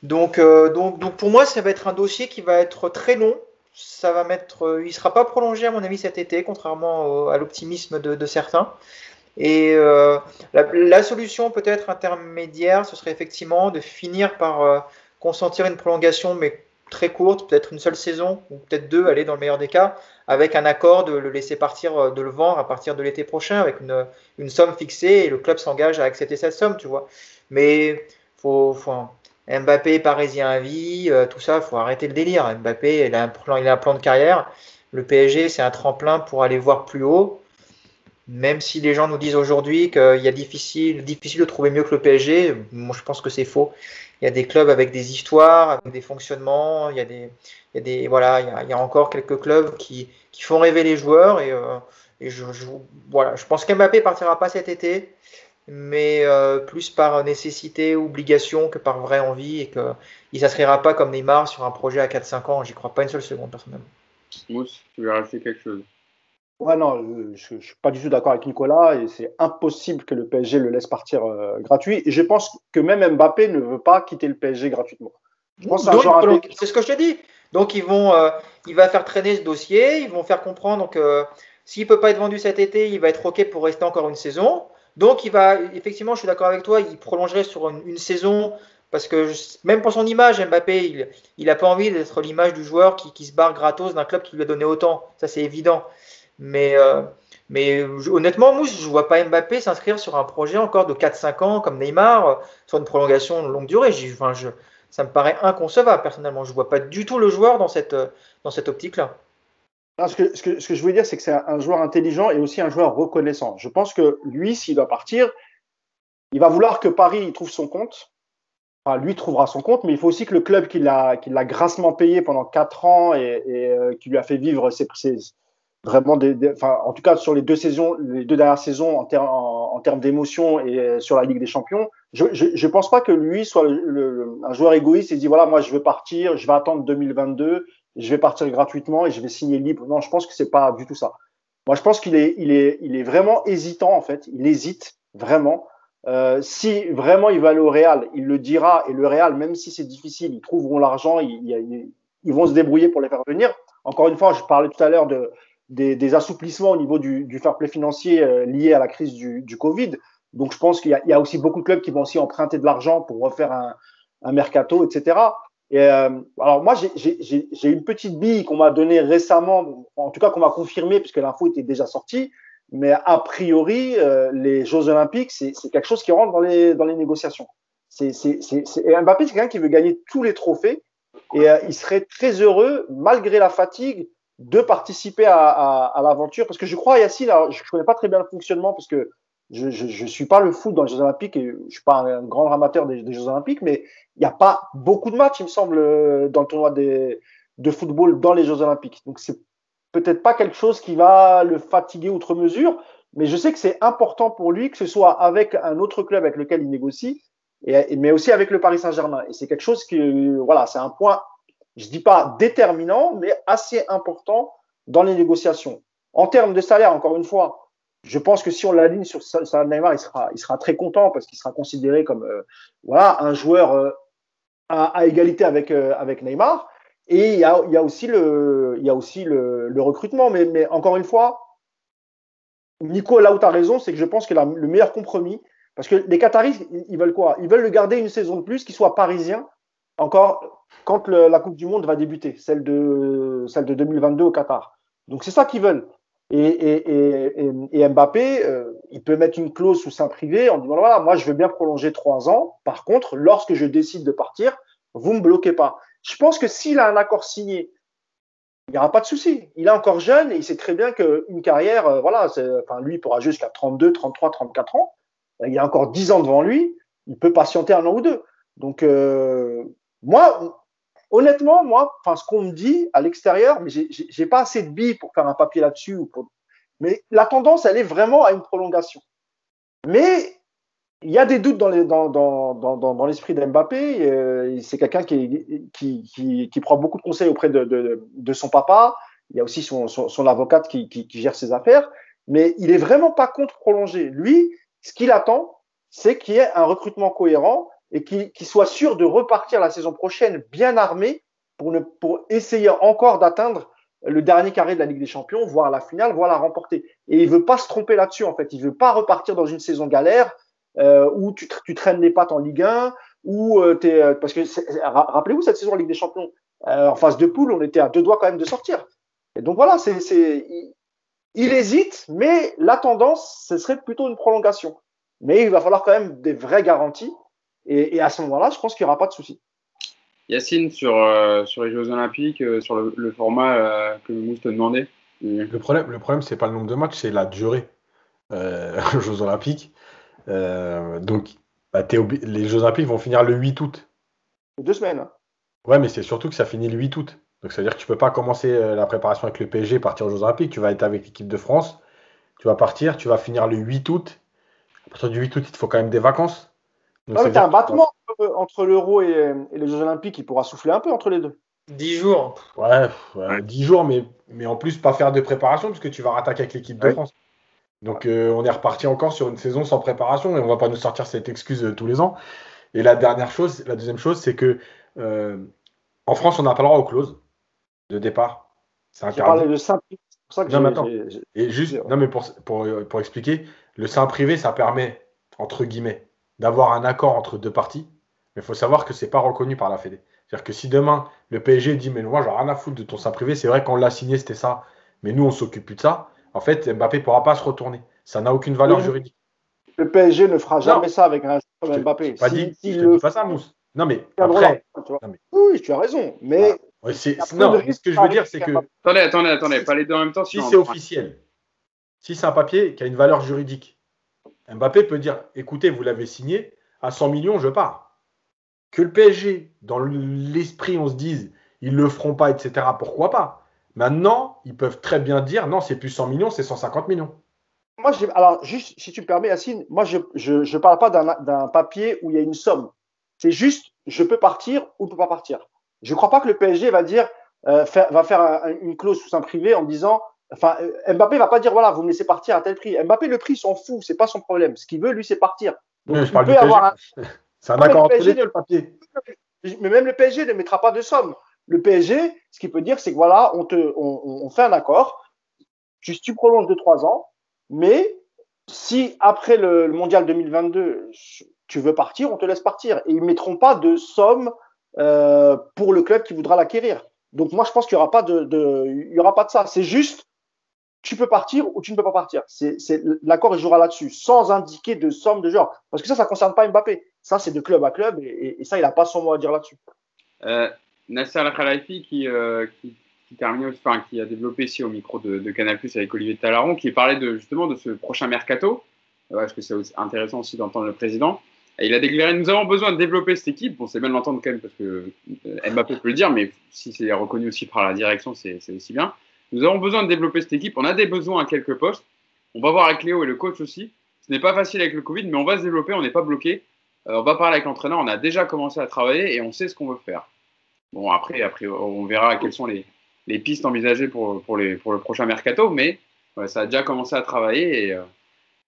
Donc, euh, donc, donc, pour moi, ça va être un dossier qui va être très long. Ça va mettre, euh, il sera pas prolongé à mon avis cet été, contrairement à l'optimisme de, certains. Et euh, la, solution peut-être intermédiaire, ce serait effectivement de finir par euh, consentir une prolongation, mais très courte, peut-être une seule saison, ou peut-être deux, aller dans le meilleur des cas, avec un accord de le laisser partir, euh, de le vendre à partir de l'été prochain, avec une, somme fixée, et le club s'engage à accepter cette somme, tu vois. Mais faut, faut Mbappé parisien à vie, tout ça, faut arrêter le délire. Mbappé, il a un plan, il a un plan de carrière. Le PSG, c'est un tremplin pour aller voir plus haut. Même si les gens nous disent aujourd'hui qu'il y a difficile, difficile de trouver mieux que le PSG, je pense que c'est faux. Il y a des clubs avec des histoires, avec des fonctionnements. Il y a des, il y a des voilà, il y a, encore quelques clubs qui, qui, font rêver les joueurs euh, et je, voilà, je pense qu'Mbappé partira pas cet été, mais euh, plus par nécessité obligation que par vraie envie et qu'il ne s'inscrira pas comme Neymar sur un projet à 4-5 ans. J'y crois pas une seule seconde personnellement. Mousse, tu veux rajouter quelque chose? Ouais, non, je ne suis pas du tout d'accord avec Nicolas et c'est impossible que le PSG le laisse partir euh, gratuit. Et je pense que même Mbappé ne veut pas quitter le PSG gratuitement. C'est ce que je te dis. Donc ils vont, euh, il va faire traîner ce dossier, ils vont faire comprendre que s'il peut pas être vendu cet été, il va être ok pour rester encore une saison. Donc il va, effectivement, je suis d'accord avec toi, il prolongerait sur une saison parce que même pour son image, Mbappé, il n'a pas envie d'être l'image du joueur qui, se barre gratos d'un club qui lui a donné autant. Ça, c'est évident. Mais, euh, honnêtement, moi, je ne vois pas Mbappé s'inscrire sur un projet encore de 4-5 ans comme Neymar, euh, sur une prolongation de longue durée. Enfin, ça me paraît inconcevable, personnellement. Je ne vois pas du tout le joueur dans cette, euh, dans cette optique-là. Ce que, je veux dire, c'est que c'est un joueur intelligent et aussi un joueur reconnaissant. Je pense que lui, s'il doit partir, il va vouloir que Paris trouve son compte lui trouvera son compte, mais il faut aussi que le club qui l'a, grassement payé pendant quatre ans et, qui lui a fait vivre ses, vraiment des, enfin, en tout cas sur les deux saisons, les deux dernières saisons en, en, termes d'émotion et euh, sur la Ligue des Champions, je, je, pense pas que lui soit un joueur égoïste et dit voilà moi je veux partir, je vais attendre 2022, je vais partir gratuitement et je vais signer libre. Non, je pense que c'est pas du tout ça. Moi, je pense qu'il est, il est, il est vraiment hésitant en fait. Il hésite vraiment. Euh, si vraiment il va aller au Real, il le dira et le Real, même si c'est difficile, ils trouveront l'argent, ils, ils, vont se débrouiller pour les faire venir. Encore une fois, je parlais tout à l'heure de, des, des, assouplissements au niveau du, du fair play financier euh, lié à la crise du, du Covid. Donc je pense qu'il y, y, a aussi beaucoup de clubs qui vont aussi emprunter de l'argent pour refaire un, un mercato, etc. Et euh, alors moi, j'ai une petite bille qu'on m'a donnée récemment, en tout cas qu'on m'a confirmée puisque l'info était déjà sortie mais a priori, euh, les Jeux Olympiques, c'est quelque chose qui rentre dans les, dans les négociations. C'est, Mbappé, c'est quelqu'un qui veut gagner tous les trophées et euh, il serait très heureux, malgré la fatigue, de participer à, à, à l'aventure. Parce que je crois, Yacine, alors, je ne connais pas très bien le fonctionnement parce que je ne suis pas le foot dans les Jeux Olympiques et je ne suis pas un, grand amateur des, Jeux Olympiques, mais il n'y a pas beaucoup de matchs, il me semble, dans le tournoi des, de football dans les Jeux Olympiques. Donc c'est peut-être pas quelque chose qui va le fatiguer outre mesure, mais je sais que c'est important pour lui que ce soit avec un autre club avec lequel il négocie, mais aussi avec le Paris Saint-Germain. Et c'est quelque chose qui, voilà, c'est un point, je dis pas déterminant, mais assez important dans les négociations. En termes de salaire, encore une fois, je pense que si on l'aligne sur ça, Neymar, il sera, il sera très content parce qu'il sera considéré comme euh, voilà un joueur euh, à, égalité avec euh, avec Neymar. Et il y a, aussi le, recrutement. Mais, encore une fois, Nico, là où tu as raison, c'est que je pense que le meilleur compromis, parce que les Qataris, ils veulent quoi? Ils veulent le garder une saison de plus, qu'il soit parisien, encore quand la Coupe du Monde va débuter, celle de, celle de 2022 au Qatar. Donc c'est ça qu'ils veulent. Et, Mbappé, euh, il peut mettre une clause sous sein privé en disant voilà, moi je veux bien prolonger trois ans. Par contre, lorsque je décide de partir, vous me bloquez pas. Je pense que s'il a un accord signé, il n'y aura pas de souci. Il est encore jeune et il sait très bien qu'une carrière, euh, voilà, enfin, lui, il pourra jusqu'à 32, 33, 34 ans. Il y a encore 10 ans devant lui. Il peut patienter un an ou deux. Donc, euh, moi, honnêtement, moi, enfin, ce qu'on me dit à l'extérieur, mais j'ai pas assez de billes pour faire un papier là-dessus. Mais la tendance, elle est vraiment à une prolongation. Mais il y a des doutes dans, les, dans, l'esprit d'Mbappé. Euh, c'est quelqu'un qui, prend beaucoup de conseils auprès de, son papa. Il y a aussi son, son, avocate qui, qui, gère ses affaires. Mais il est vraiment pas contre prolonger. Lui, ce qu'il attend, c'est qu'il y ait un recrutement cohérent et qu'il soit sûr de repartir la saison prochaine bien armé pour, ne, essayer encore d'atteindre le dernier carré de la Ligue des Champions, voire la finale, voire la remporter. Et il veut pas se tromper là-dessus, en fait. Il veut pas repartir dans une saison galère euh, où tu, traînes les pattes en Ligue 1, où euh, euh, parce que rappelez-vous cette saison en Ligue des Champions, en phase de poule, on était à deux doigts quand même de sortir. Et donc voilà, il, hésite, mais la tendance, ce serait plutôt une prolongation. Mais il va falloir quand même des vraies garanties. Et, et à ce moment-là, je pense qu'il n'y aura pas de souci. Yacine, sur, euh, sur les Jeux Olympiques, euh, sur le, le format euh, que Mousse te demandait Le problème, le problème c'est pas le nombre de matchs, c'est la durée euh, aux Jeux Olympiques. donc, bah, les Jeux Olympiques vont finir le 8 août. Deux semaines. Hein. Ouais, mais c'est surtout que ça finit le 8 août. Donc, c'est-à-dire que tu peux pas commencer la préparation avec le PSG, partir aux Jeux Olympiques. Tu vas être avec l'équipe de France. Tu vas partir, tu vas finir le 8 août. À partir du 8 août, il te faut quand même des vacances. Donc, non, mais t'as un battement entre l'Euro et, les Jeux Olympiques, il pourra souffler un peu entre les deux. 10 jours. Ouais, ouais 10 jours, mais, mais en plus, pas faire de préparation, parce que tu vas rattaquer avec l'équipe de. France. Donc, euh, on est reparti encore sur une saison sans préparation, et on va pas nous sortir cette excuse euh, tous les ans. Et la dernière chose, la deuxième chose, c'est que euh, en France, on n'a pas le droit aux clauses de départ. C'est interdit. Tu parlais de. C'est pour ça que non, mais attends. Et juste, non, mais pour, pour, pour expliquer, le sein privé, ça permet, entre guillemets, d'avoir un accord entre deux parties mais il faut savoir que c'est pas reconnu par la Fédé. C'est-à-dire que si demain le PSG dit mais moi j'ai rien à foutre de ton sein privé, c'est vrai qu'on l'a signé c'était ça, mais nous on s'occupe plus de ça. En fait Mbappé pourra pas se retourner. Ça n'a aucune valeur oui. juridique. Le PSG ne fera jamais non. ça avec un Mbappé. Pas si, dit, si je le... dis pas ça Mousse. Non mais après. Non, mais... Oui tu as raison, mais. Ouais, non, ce que je veux dire c'est que. Attendez attendez attendez, pas les deux en même temps. Si c'est officiel, si c'est un papier qui a une valeur juridique, Mbappé peut dire écoutez vous l'avez signé à 100 millions je pars que le PSG, dans l'esprit, on se dise, ils le feront pas, etc. Pourquoi pas? Maintenant, ils peuvent très bien dire, non, c'est plus 100 millions, c'est 150 millions. Moi, alors, juste, si tu me permets, Yacine, moi, je ne parle pas d'un papier où il y a une somme. C'est juste, je peux partir ou ne peux pas partir. Je ne crois pas que le PSG va dire, euh, faire, va faire un, une clause sous un privé en disant, enfin, euh, Mbappé va pas dire, voilà, vous me laissez partir à tel prix. Mbappé, le prix s'en fout, c'est pas son problème. Ce qu'il veut, lui, c'est partir. Donc, oui, je parle du PSG. Un... C'est un accord entre les deux, le papier. Mais même le PSG ne mettra pas de somme. Le PSG, ce qu'il peut dire, c'est que voilà, on, te, on, on fait un accord, tu, tu prolonges de trois ans, mais si après le, le, mondial 2022, tu veux partir, on te laisse partir. Et ils ne mettront pas de somme euh, pour le club qui voudra l'acquérir. Donc moi, je pense qu'il n'y aura, pas de, de, il y aura pas de ça. C'est juste, tu peux partir ou tu ne peux pas partir. C'est, l'accord, jouera là-dessus, sans indiquer de somme de genre. Parce que ça, ça ne concerne pas Mbappé. Ça, c'est de club à club et, ça, il n'a pas son mot à dire là-dessus. Euh, Nasser Al-Khalifi qui, euh, qui, a développé ici au micro de, de Canal Plus avec Olivier Talaron, qui parlait de, justement de ce prochain mercato. Ouais, parce que c'est intéressant aussi d'entendre le président. Il a déclaré Nous avons besoin de développer cette équipe. Bon, c'est bien de l'entendre quand même parce que euh, Mbappé peut le dire, mais si c'est reconnu aussi par la direction, c'est aussi bien. Nous avons besoin de développer cette équipe. On a des besoins à quelques postes. On va voir avec Léo et le coach aussi. Ce n'est pas facile avec le Covid, mais on va se développer. On n'est pas bloqué. Euh, on va parler avec l'entraîneur. On a déjà commencé à travailler et on sait ce qu'on veut faire. Bon, après, après, on verra quelles sont les, les pistes envisagées pour, pour, les, pour le prochain mercato, mais ça a déjà commencé à travailler et, euh,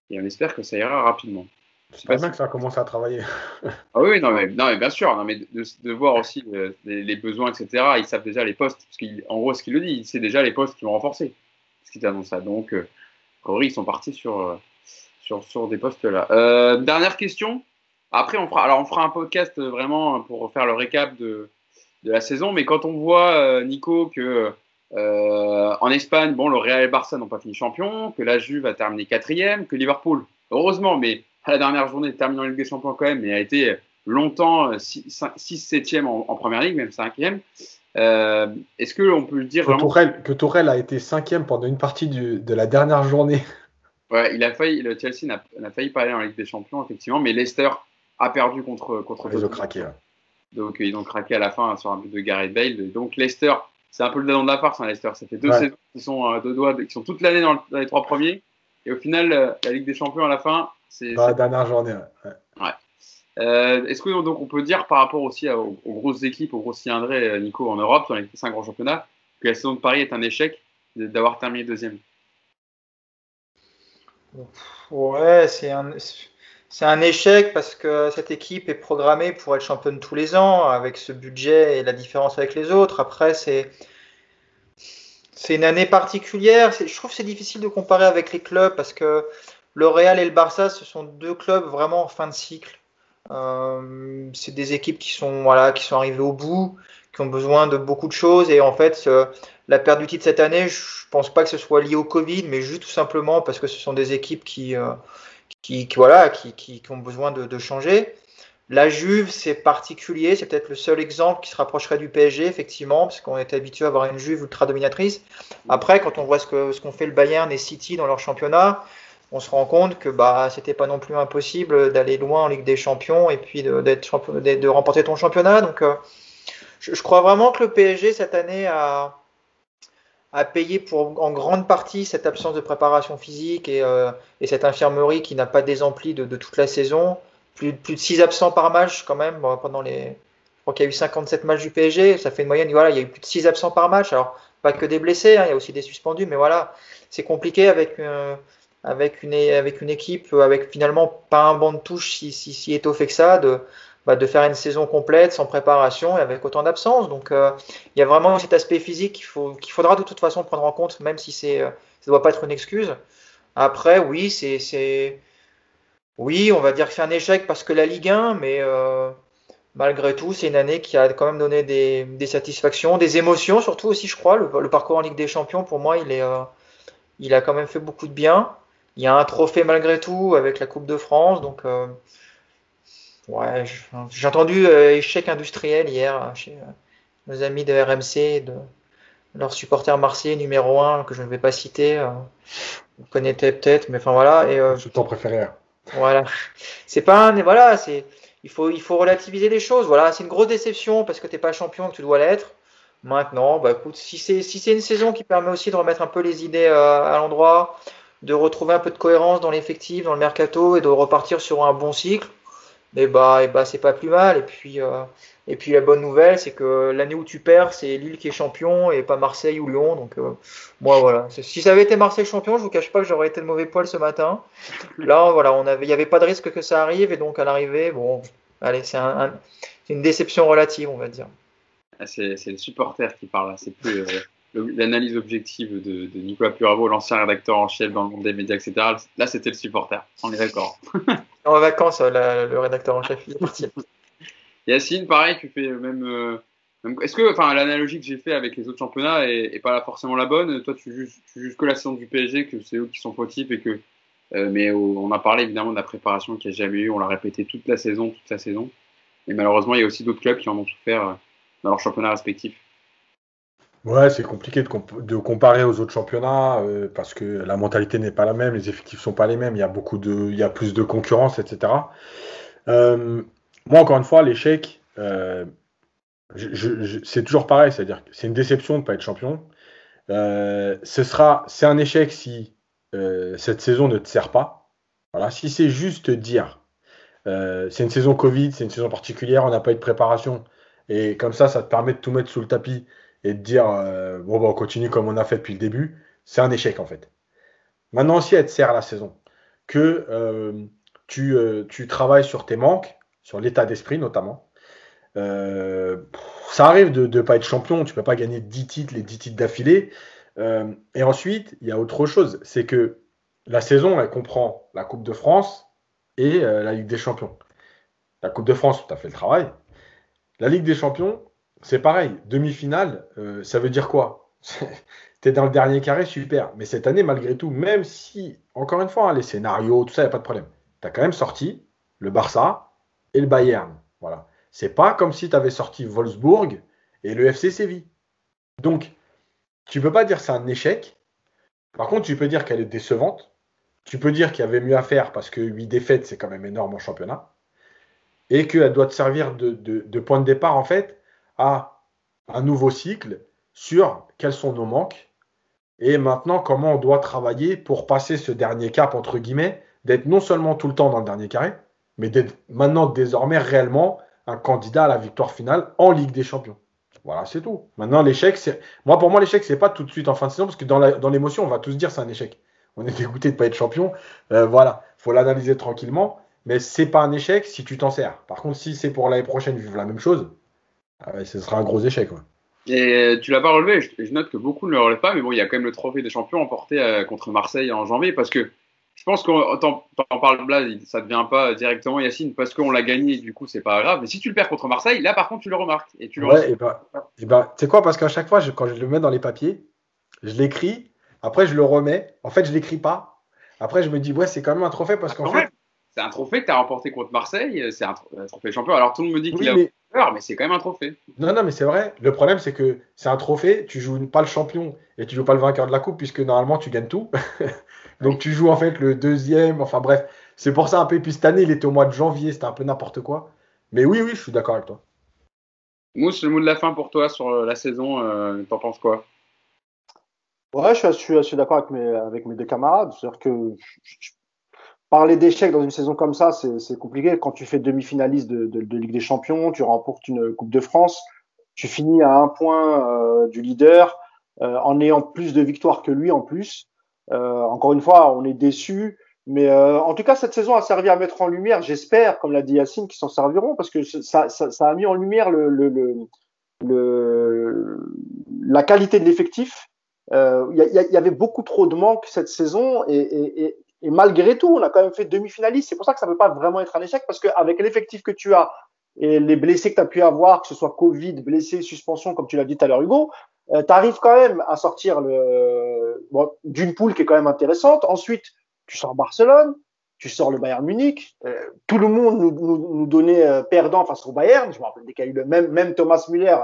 et on espère que ça ira rapidement. C'est pas bien que ça a commencé à travailler. ah oui, non mais, non, mais bien sûr, non, mais de, de voir aussi euh, les, les, besoins, etc. Ils savent déjà les postes, parce qu'en gros, ce qu'il le dit, il sait déjà les postes qui vont renforcer, ce qu'il annonce ça. Donc, euh, Rory, ils sont partis sur, euh, sur, sur des postes là. Euh, dernière question. Après, on fera, alors on fera un podcast vraiment pour faire le récap de, de la saison, mais quand on voit, Nico, que en Espagne, bon, le Real et le Barça n'ont pas fini champion, que la Juve a terminé quatrième, que Liverpool, heureusement, mais à la dernière journée, terminant en Ligue des Champions quand même, mais a été longtemps 6-7e en, en, première ligue, même 5e. Euh, Est-ce qu'on peut dire. Que, Tourelle, que Tourelle a été 5e pendant une partie du, de la dernière journée. Ouais, il a failli, le Chelsea n'a failli pas aller en Ligue des Champions, effectivement, mais Leicester a perdu contre. contre ils ont craqué. Donc ils ont craqué à la fin sur un but de Gareth Bale. Donc Leicester, c'est un peu le dedans de la farce, hein, Leicester. Ça fait deux ouais. saisons qui sont euh, deux doigts, qui sont toute l'année dans, dans, les trois premiers. Et au final, euh, la Ligue des Champions à la fin, c'est. La dernière journée, ouais. ouais. Euh, Est-ce que donc on peut dire par rapport aussi à, aux, aux, grosses équipes, aux gros cylindrés, Nico, en Europe, dans les cinq grands championnats, que la saison de Paris est un échec d'avoir terminé deuxième? Ouais, c'est un, c'est un échec parce que cette équipe est programmée pour être championne tous les ans avec ce budget et la différence avec les autres. Après, c'est c'est une année particulière. Je trouve que c'est difficile de comparer avec les clubs parce que le Real et le Barça, ce sont deux clubs vraiment en fin de cycle. Euh, c'est des équipes qui sont, voilà, qui sont arrivées au bout, qui ont besoin de beaucoup de choses. Et en fait, la perte du titre cette année, je pense pas que ce soit lié au Covid, mais juste tout simplement parce que ce sont des équipes qui, euh, qui, voilà, qui, qui, ont besoin de, changer. La Juve, c'est particulier, c'est peut-être le seul exemple qui se rapprocherait du PSG, effectivement, parce qu'on est habitué à avoir une Juve ultra dominatrice. Après, quand on voit ce qu'ont ce fait le Bayern et City dans leur championnat, on se rend compte que bah, c'était pas non plus impossible d'aller loin en Ligue des Champions et puis de, remporter ton championnat. Donc, euh, je, je, crois vraiment que le PSG cette année a, a payé pour en grande partie cette absence de préparation physique et, euh, et cette infirmerie qui n'a pas désempli de, de toute la saison plus, plus de 6 absents par match quand même pendant les. Je crois qu'il y a eu 57 matchs du PSG, ça fait une moyenne. Voilà, il y a eu plus de 6 absents par match. Alors, pas que des blessés, hein, il y a aussi des suspendus, mais voilà, c'est compliqué avec, euh, avec, une, avec une équipe, avec finalement pas un banc de touche si, si, si étoffé que ça, de, bah, de faire une saison complète sans préparation et avec autant d'absence. Donc, euh, il y a vraiment cet aspect physique qu'il faut, qu'il faudra de toute façon prendre en compte, même si c'est, euh, ça ne doit pas être une excuse. Après, oui, c'est oui, on va dire que c'est un échec parce que la Ligue 1, mais euh, malgré tout, c'est une année qui a quand même donné des, satisfactions, des émotions, surtout aussi, je crois. Le, parcours en Ligue des Champions, pour moi, il, est, euh, il a quand même fait beaucoup de bien. Il y a un trophée malgré tout avec la Coupe de France, donc euh, ouais, j'ai entendu échec industriel hier chez nos amis de RMC, de leur supporter marseillais numéro 1, que je ne vais pas citer. vous connaissez peut-être, mais enfin voilà. Et, je t'en préféré. Voilà. C'est pas un, voilà, c'est, il faut, il faut relativiser les choses. Voilà, c'est une grosse déception parce que t'es pas champion que tu dois l'être. Maintenant, bah écoute, si c'est, si c'est une saison qui permet aussi de remettre un peu les idées euh, à l'endroit, de retrouver un peu de cohérence dans l'effectif, dans le mercato et de repartir sur un bon cycle, eh bah, et eh bah c'est pas plus mal. Et puis, euh, et puis la bonne nouvelle, c'est que l'année où tu perds, c'est Lille qui est champion et pas Marseille ou Lyon. Donc euh, moi voilà. Si ça avait été Marseille champion, je vous cache pas que j'aurais été de mauvais poil ce matin. Là voilà, on avait, il n'y avait pas de risque que ça arrive et donc à l'arrivée, bon, allez, c'est un, une déception relative, on va dire. Ah, c'est le supporter qui parle, c'est plus euh, l'analyse objective de, de, Nicolas Puravo, l'ancien rédacteur en chef dans le monde des médias, etc. Là, c'était le supporter. On est d'accord. en vacances, le rédacteur en chef, il est parti. Yacine, pareil, tu fais même. Euh, est-ce que, enfin, l'analogie que j'ai fait avec les autres championnats est, pas forcément la bonne? Toi, tu juges, que la saison du PSG, que c'est eux qui sont fautifs et que. Euh, mais on a parlé évidemment de la préparation qui a jamais eu. On l'a répété toute la saison, toute la saison. Et malheureusement, il y a aussi d'autres clubs qui en ont souffert euh, dans leur championnat respectif. Ouais, c'est compliqué de, comparer aux autres championnats parce que la mentalité n'est pas la même, les effectifs sont pas les mêmes, il y a beaucoup de, il y a plus de concurrence, etc. Euh, moi, encore une fois, l'échec, euh, c'est toujours pareil, c'est-à-dire que c'est une déception de ne pas être champion. Euh, ce sera, c'est un échec si euh, cette saison ne te sert pas. Voilà, si c'est juste dire, c'est une saison Covid, c'est une saison particulière, on n'a pas eu de préparation, et comme ça, ça te permet de tout mettre sous le tapis et de dire, bon, bah, on continue comme on a fait depuis le début, c'est un échec en fait. Maintenant, si elle te sert la saison, que tu, tu travailles sur tes manques, sur l'état d'esprit notamment. Euh, ça arrive de ne pas être champion, tu ne peux pas gagner 10 titres, les 10 titres d'affilée. Euh, et ensuite, il y a autre chose, c'est que la saison, elle comprend la Coupe de France et euh, la Ligue des Champions. La Coupe de France, tu as fait le travail. La Ligue des Champions, c'est pareil. Demi-finale, ça veut dire quoi? Tu es dans le dernier carré, super. Mais cette année, malgré tout, même si, encore une fois, hein, les scénarios, tout ça, il n'y a pas de problème. Tu as quand même sorti le Barça, et le Bayern. Voilà. C'est pas comme si tu avais sorti Wolfsburg et le FC Séville. Donc, tu peux pas dire c'est un échec. Par contre, tu peux dire qu'elle est décevante. Tu peux dire qu'il y avait mieux à faire parce que 8 défaites, c'est quand même énorme en championnat. Et qu'elle doit te servir de, point de départ, en fait, à un nouveau cycle sur quels sont nos manques et maintenant comment on doit travailler pour passer ce dernier cap, entre guillemets, d'être non seulement tout le temps dans le dernier carré, mais d'être maintenant désormais réellement un candidat à la victoire finale en Ligue des Champions. Voilà, c'est tout. Maintenant, l'échec, c'est. Moi, pour moi, l'échec, c'est pas tout de suite en fin de saison, parce que dans l'émotion, on va tous dire c'est un échec. On est dégoûté de ne pas être champion. Euh, voilà, faut l'analyser tranquillement. Mais c'est pas un échec si tu t'en sers. Par contre, si c'est pour l'année prochaine vivre la même chose, ah ce sera un gros échec. Et tu l'as pas relevé, je, note que beaucoup ne le relèvent pas, mais bon, il y a quand même le trophée des champions emporté euh, contre Marseille en janvier, parce que je pense qu'on t'en parle là, ça ne devient pas directement Yacine, parce qu'on l'a gagné, du coup, c'est pas grave. Mais si tu le perds contre Marseille, là, par contre, tu le remarques. Et tu le ouais, et bah, et bah, tu sais quoi, parce qu'à chaque fois, quand je le mets dans les papiers, je l'écris, après je le remets, en fait, je l'écris pas. Après, je me dis, ouais, c'est quand même un trophée, parce qu'en fait, c'est un trophée que tu as remporté contre Marseille, c'est un, trophée champion. Alors tout le monde me dit qu'il a mais... peur, mais c'est quand même un trophée. Non, non, mais c'est vrai. Le problème, c'est que c'est un trophée, tu joues pas le champion et tu joues pas le vainqueur de la coupe, puisque normalement tu gagnes tout. Donc tu joues en fait le deuxième, enfin bref. C'est pour ça un peu. Et puis cette année, il était au mois de janvier, c'était un peu n'importe quoi. Mais oui, oui, je suis d'accord avec toi. Mousse, le mot de la fin pour toi sur euh, la saison, euh, t'en penses quoi? Ouais, je suis, assez d'accord avec mes, avec mes deux camarades. C'est-à-dire que Parler d'échecs dans une saison comme ça, c'est compliqué. Quand tu fais demi-finaliste de, Ligue des Champions, tu remportes une Coupe de France, tu finis à un point euh, du leader, euh, en ayant plus de victoires que lui en plus. Euh, encore une fois, on est déçu. Mais en tout cas, cette saison a servi à mettre en lumière, j'espère, comme l'a dit Yacine, qu'ils s'en serviront, parce que ça, a mis en lumière le, la qualité de l'effectif. Il y, avait beaucoup trop de manques cette saison et, et malgré tout, on a quand même fait demi-finaliste. C'est pour ça que ça ne peut pas vraiment être un échec, parce qu'avec l'effectif que tu as et les blessés que tu as pu avoir, que ce soit Covid, blessés, suspension, comme tu l'as dit tout à l'heure, Hugo, euh, tu arrives quand même à sortir le, bon, d'une poule qui est quand même intéressante. Ensuite, tu sors Barcelone, tu sors le Bayern Munich. Euh, tout le monde nous, nous, nous donnait euh, perdant face au Bayern. Je me rappelle dès le même, même Thomas Müller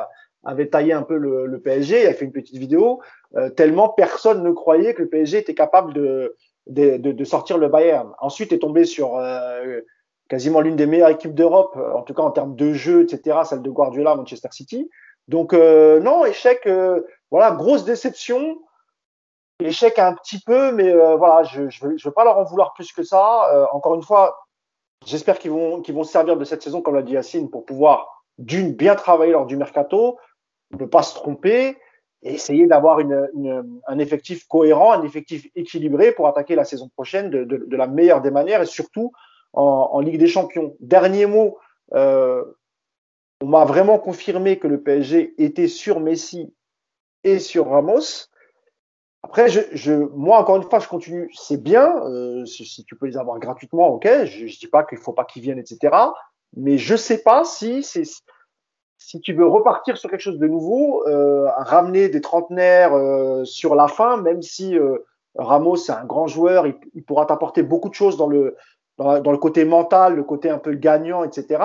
avait taillé un peu le, le PSG, il a fait une petite vidéo, euh, tellement personne ne croyait que le PSG était capable de, de, sortir le Bayern. Ensuite est tombé sur euh, quasiment l'une des meilleures équipes d'Europe, en tout cas en termes de jeu, etc., celle de Guardiola, Manchester City. Donc euh, non, échec, euh, voilà, grosse déception. Échec un petit peu, mais voilà, je je veux, pas leur en vouloir plus que ça. encore une fois, j'espère qu'ils vont qu'ils vont se servir de cette saison, comme l'a dit Yacine, pour pouvoir d'une bien travailler lors du mercato, ne pas se tromper, essayer d'avoir une, une, un effectif cohérent, un effectif équilibré pour attaquer la saison prochaine de, de, de la meilleure des manières et surtout en, en Ligue des Champions. Dernier mot, euh, on m'a vraiment confirmé que le PSG était sur Messi et sur Ramos. Après, je, je, moi, encore une fois, je continue. C'est bien. Euh, si, si, tu peux les avoir gratuitement, ok. Je ne dis pas qu'il faut pas qu'ils viennent, etc. Mais je sais pas si c'est si tu veux repartir sur quelque chose de nouveau, euh, ramener des trentenaires euh, sur la fin, même si euh, Ramos est un grand joueur, il, pourra t'apporter beaucoup de choses dans le, dans, le côté mental, le côté un peu gagnant, etc.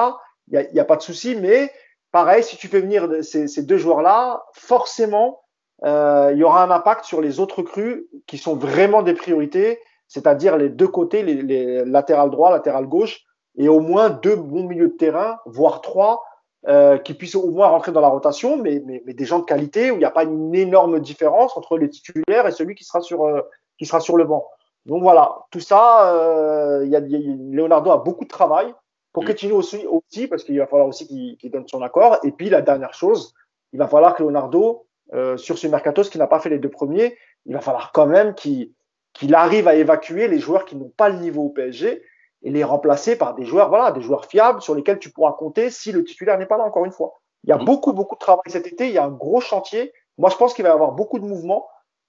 Il n'y a, a, pas de souci, mais pareil, si tu fais venir ces, deux joueurs-là, forcément, euh, il y aura un impact sur les autres crus qui sont vraiment des priorités, c'est-à-dire les deux côtés, les, les latéral droit, latéral gauche, et au moins deux bons milieux de terrain, voire trois euh, qui puissent au moins rentrer dans la rotation, mais, mais, mais des gens de qualité où il n'y a pas une énorme différence entre les titulaires et celui qui sera sur, euh, qui sera sur le banc. Donc voilà, tout ça, euh, y a, y a, Leonardo a beaucoup de travail. pour continuer aussi, aussi parce qu'il va falloir aussi qu'il qu donne son accord. Et puis la dernière chose, il va falloir que Leonardo, euh, sur ce mercato, ce qui n'a pas fait les deux premiers, il va falloir quand même qu'il qu'il arrive à évacuer les joueurs qui n'ont pas le niveau au PSG et les remplacer par des joueurs, voilà, des joueurs fiables sur lesquels tu pourras compter si le titulaire n'est pas là, encore une fois. Il y a mmh. beaucoup, beaucoup de travail cet été. Il y a un gros chantier. Moi, je pense qu'il va y avoir beaucoup de mouvements.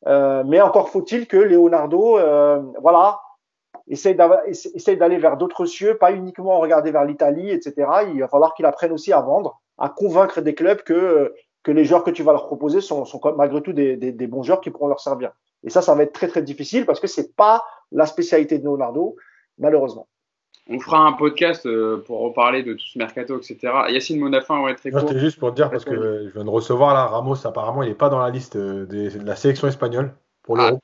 Euh, mais encore faut-il que Leonardo, euh, voilà, essaye d'aller vers d'autres cieux, pas uniquement regarder vers l'Italie, etc. Il va falloir qu'il apprenne aussi à vendre, à convaincre des clubs que, que les joueurs que tu vas leur proposer sont, sont malgré tout des, des, des bons joueurs qui pourront leur servir. Et ça, ça va être très, très difficile parce que c'est pas la spécialité de Leonardo, malheureusement. On fera un podcast euh, pour reparler de tout ce mercato, etc. Yacine Monafin aurait très court. C'était juste pour dire, parce que je viens de recevoir là, Ramos, apparemment, il n'est pas dans la liste de, de la sélection espagnole pour l'Euro.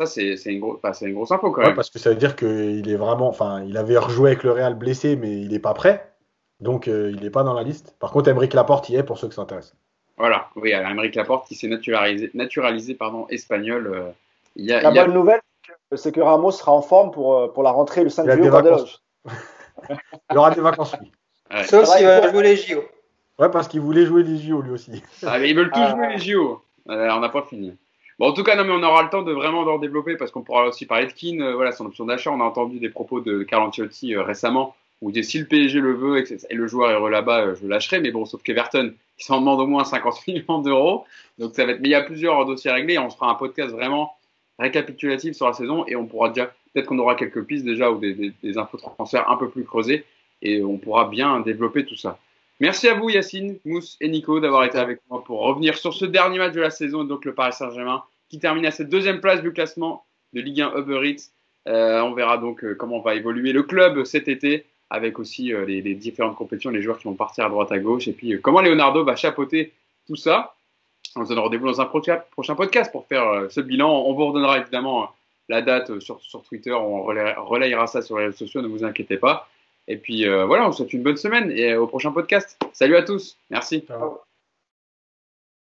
Ah, ça, c'est une, gros, enfin, une grosse info quand même. Ouais, parce que ça veut dire qu'il est vraiment. Enfin, il avait rejoué avec le Real blessé, mais il n'est pas prêt. Donc, euh, il n'est pas dans la liste. Par contre, Emeric Laporte y est pour ceux qui s'intéressent. Voilà, oui, Emeric Laporte qui s'est naturalisé, naturalisé pardon, espagnol. Euh, il y a, la il y a... bonne nouvelle, c'est que Ramos sera en forme pour, pour la rentrée le 5 juillet au il aura des vacances, lui. Ouais. Sauf s'il va jouer les JO. Ouais, parce qu'il voulait jouer les JO, lui aussi. Ah, mais ils veulent tous ah. jouer les JO. Euh, on n'a pas fini. Bon, en tout cas, non, mais on aura le temps de vraiment d'en développer parce qu'on pourra aussi parler de Keane. Euh, voilà, son option d'achat. On a entendu des propos de Carl Ancelotti euh, récemment On disait si le PSG le veut et, le joueur est là-bas, je lâcherai. Mais bon, sauf qu'Everton, il s'en demande au moins 50 millions d'euros. Donc ça va être. Mais il y a plusieurs dossiers réglés. On se fera un podcast vraiment récapitulatif sur la saison et on pourra déjà. Peut-être qu'on aura quelques pistes déjà ou des, infos transferts un peu plus creusées et on pourra bien développer tout ça. Merci à vous Yacine, Mousse et Nico d'avoir été avec moi pour revenir sur ce dernier match de la saison, donc le Paris Saint-Germain qui termine à cette deuxième place du classement de Ligue 1 Uber Eats. Euh, on verra donc euh, comment va évoluer le club cet été avec aussi euh, les, différentes compétitions, les joueurs qui vont partir à droite à gauche et puis comment Leonardo va chapeauter tout ça. On se donne rendez-vous dans un prochain podcast pour faire ce bilan. On vous redonnera évidemment la date sur, sur Twitter, on relayera ça sur les réseaux sociaux, ne vous inquiétez pas. Et puis voilà, on vous souhaite une bonne semaine et au prochain podcast. Salut à tous. Merci.